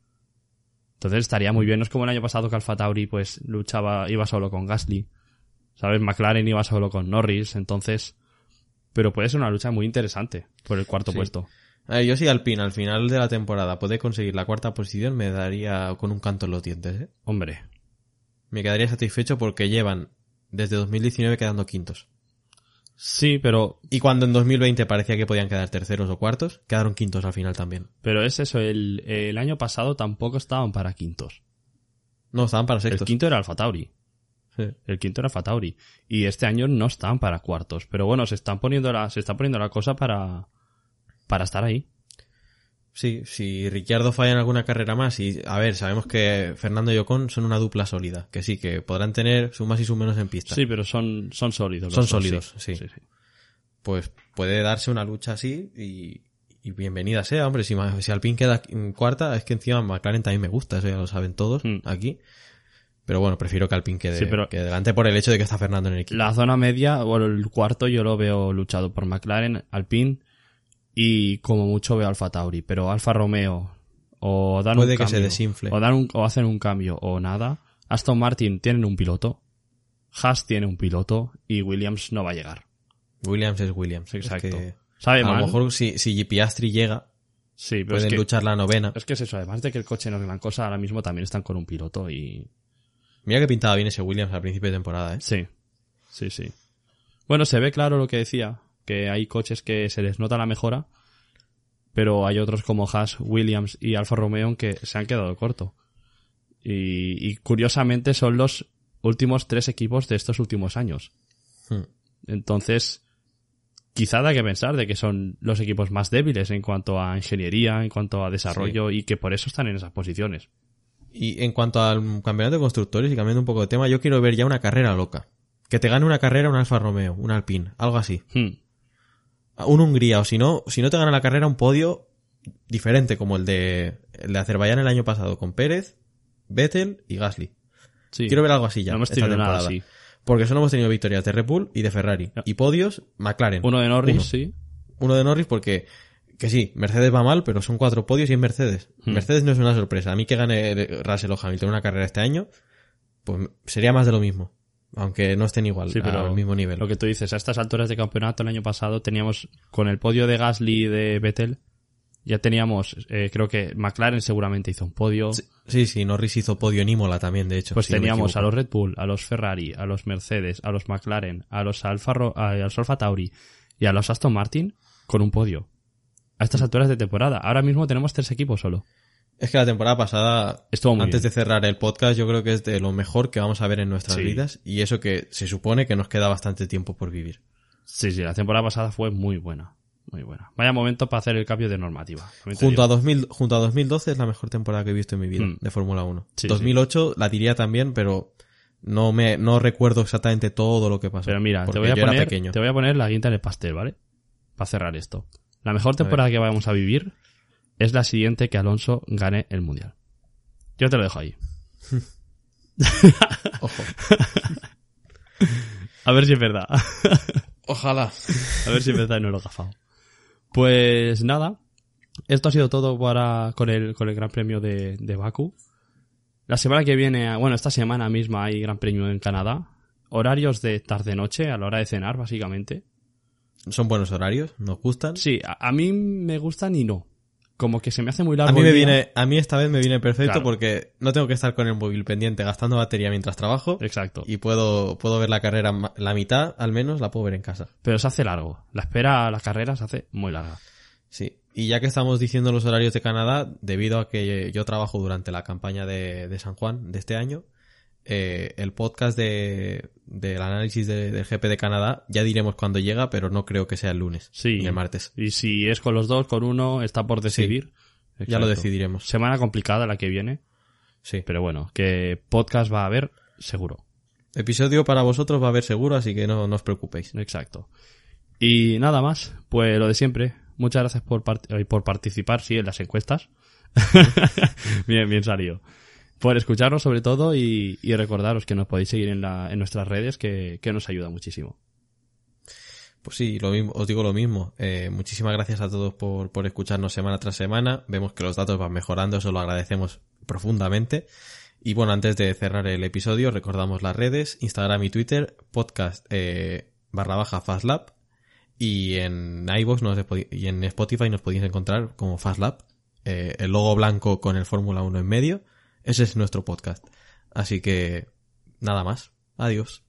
Entonces estaría muy bien. No es como el año pasado que Alfa Tauri pues luchaba, iba solo con Gasly. ¿Sabes? McLaren iba solo con Norris. Entonces. Pero puede ser una lucha muy interesante por el cuarto Sí. puesto. A ver, yo si Alpine al final de la temporada puede conseguir la cuarta posición, me daría con un canto en los dientes, ¿eh? Hombre, Me quedaría satisfecho porque llevan desde 2019 quedando quintos. Sí, pero Y cuando en 2020 parecía que podían quedar terceros o cuartos, quedaron quintos al final también. Pero es eso, el, el año pasado tampoco estaban para quintos. No, estaban para El sextos. quinto era Alfa Tauri. Sí. El quinto era Alfa Tauri. Y este año no estaban para cuartos. Pero bueno, se están poniendo la, se está poniendo la cosa para, para estar ahí. Sí, si Ricciardo falla en alguna carrera más y, a ver, sabemos que Fernando y Ocon son una dupla sólida, que sí, que podrán tener su más y su menos en pista. Sí, pero son, son sólidos. Son dos, sólidos, sí. Pues puede darse una lucha así y, y bienvenida sea, hombre, si, si Alpine queda en cuarta, es que encima McLaren también me gusta, eso ya lo saben todos Mm. aquí. Pero bueno, prefiero que Alpine quede, Sí, pero- quede delante por el hecho de que está Fernando en el equipo. La zona media, o el cuarto, yo lo veo luchado por McLaren, Alpine y como mucho veo Alfa Tauri. Pero Alfa Romeo o dan Puede un que se cambio, desinfle. O, dan un- o hacen un cambio o nada. Aston Martin tienen un piloto. Haas tiene un piloto y Williams no va a llegar. Williams es Williams. es Exacto. que Sabe a mal. lo mejor si, si Piastri llega, Sí, pero es pueden que, luchar la novena. es que es eso. Además de que el coche no es gran cosa, ahora mismo también están con un piloto y... Mira que pintaba bien ese Williams al principio de temporada, ¿eh? Sí, sí, sí. Bueno, se ve claro lo que decía, que hay coches que se les nota la mejora, pero hay otros como Haas, Williams y Alfa Romeo que se han quedado corto. Y, y curiosamente son los últimos tres equipos de estos últimos años. Hmm. Entonces, quizá da que pensar de que son los equipos más débiles en cuanto a ingeniería, en cuanto a desarrollo, y que por eso están en esas posiciones. Y en cuanto al campeonato de constructores, y cambiando un poco de tema, yo quiero ver ya una carrera loca. Que te gane una carrera un Alfa Romeo, un Alpine, algo así. Hmm. Un Hungría, o si no, si no te gana la carrera, un podio diferente, como el de, el de Azerbaiyán el año pasado, con Pérez, Vettel y Gasly. Sí. Quiero ver algo así ya. No hemos esta tenido nada temporada. así. Porque solo hemos tenido victorias de Red Bull y de Ferrari. Y podios, McLaren. Uno de Norris, Uno. sí. Uno de Norris porque, que sí, Mercedes va mal, pero son cuatro podios y es Mercedes. Hmm. Mercedes no es una sorpresa. A mí que gane Russell o Hamilton una carrera este año, pues sería más de lo mismo. Aunque no estén igual, Sí, pero al mismo nivel. Lo que tú dices, a estas alturas de campeonato el año pasado teníamos con el podio de Gasly y de Vettel, ya teníamos, eh, creo que McLaren seguramente hizo un podio. Sí, sí, Norris hizo podio en Imola también, de hecho. Pues si no me teníamos a los Red Bull, a los Ferrari, a los Mercedes, a los McLaren, a los Alfa, a los Alfa Tauri y a los Aston Martin con un podio. A estas alturas de temporada. Ahora mismo tenemos tres equipos solo. Es que la temporada pasada, Estuvo antes bien. de cerrar el podcast, yo creo que es de lo mejor que vamos a ver en nuestras Sí. vidas. Y eso que se supone que nos queda bastante tiempo por vivir. Sí, sí, la temporada pasada fue muy buena. Muy buena. Vaya momento para hacer el cambio de normativa. Junto a, digo. 2000, junto a 2012 es la mejor temporada que he visto en mi vida Mm. de Fórmula 1. Sí, 2008 la diría también, pero no me no recuerdo exactamente todo lo que pasó. Pero mira, te voy, a poner, te voy a poner la guinda en el pastel, ¿vale? Para cerrar esto. La mejor temporada que vamos a vivir es la siguiente que Alonso gane el Mundial. Yo te lo dejo ahí. Ojo. A ver si es verdad. Ojalá. A ver si es verdad y no lo he gafado. Pues nada. Esto ha sido todo para, con el, con el Gran Premio de, de Baku. La semana que viene, bueno, esta semana misma hay Gran Premio en Canadá. Horarios de tarde-noche, a la hora de cenar, básicamente. Son buenos horarios, nos gustan. Sí, a, a mí me gustan y no. Como que se me hace muy largo. A mí me viene, a mí esta vez me viene perfecto Claro. porque no tengo que estar con el móvil pendiente gastando batería mientras trabajo Exacto. y puedo, puedo ver la carrera la mitad, al menos, la puedo ver en casa. Pero se hace largo. La espera a la carrera se hace muy larga. Sí. Y ya que estamos diciendo los horarios de Canadá, debido a que yo trabajo durante la campaña de, de San Juan de este año, eh, el podcast de, del análisis de- del GP de Canadá ya diremos cuándo llega, pero no creo que sea el lunes Sí. ni el martes. Y si es con los dos, con uno, está por decidir. Ya lo decidiremos. Semana complicada la que viene. Sí. Pero bueno, que podcast va a haber, seguro. Episodio para vosotros va a haber seguro, así que no, no os preocupéis. Exacto. Y nada más, pues lo de siempre. Muchas gracias por, part- eh, por participar, sí, en las encuestas. bien, bien salido. Por escucharnos sobre todo y, recordaros que nos podéis seguir en, la, en nuestras redes, que, nos ayuda muchísimo. Pues sí, lo mismo, os digo lo mismo. Eh, muchísimas gracias a todos por, por escucharnos semana tras semana. Vemos que los datos van mejorando, eso lo agradecemos profundamente. Y bueno, antes de cerrar el episodio, recordamos las redes, Instagram y Twitter, podcast eh, barra baja FastLab. Y en iVoox y en Spotify nos podéis encontrar como FastLab. Eh, el logo blanco con el Fórmula 1 en medio. Ese es nuestro podcast. Así que, nada más. Adiós.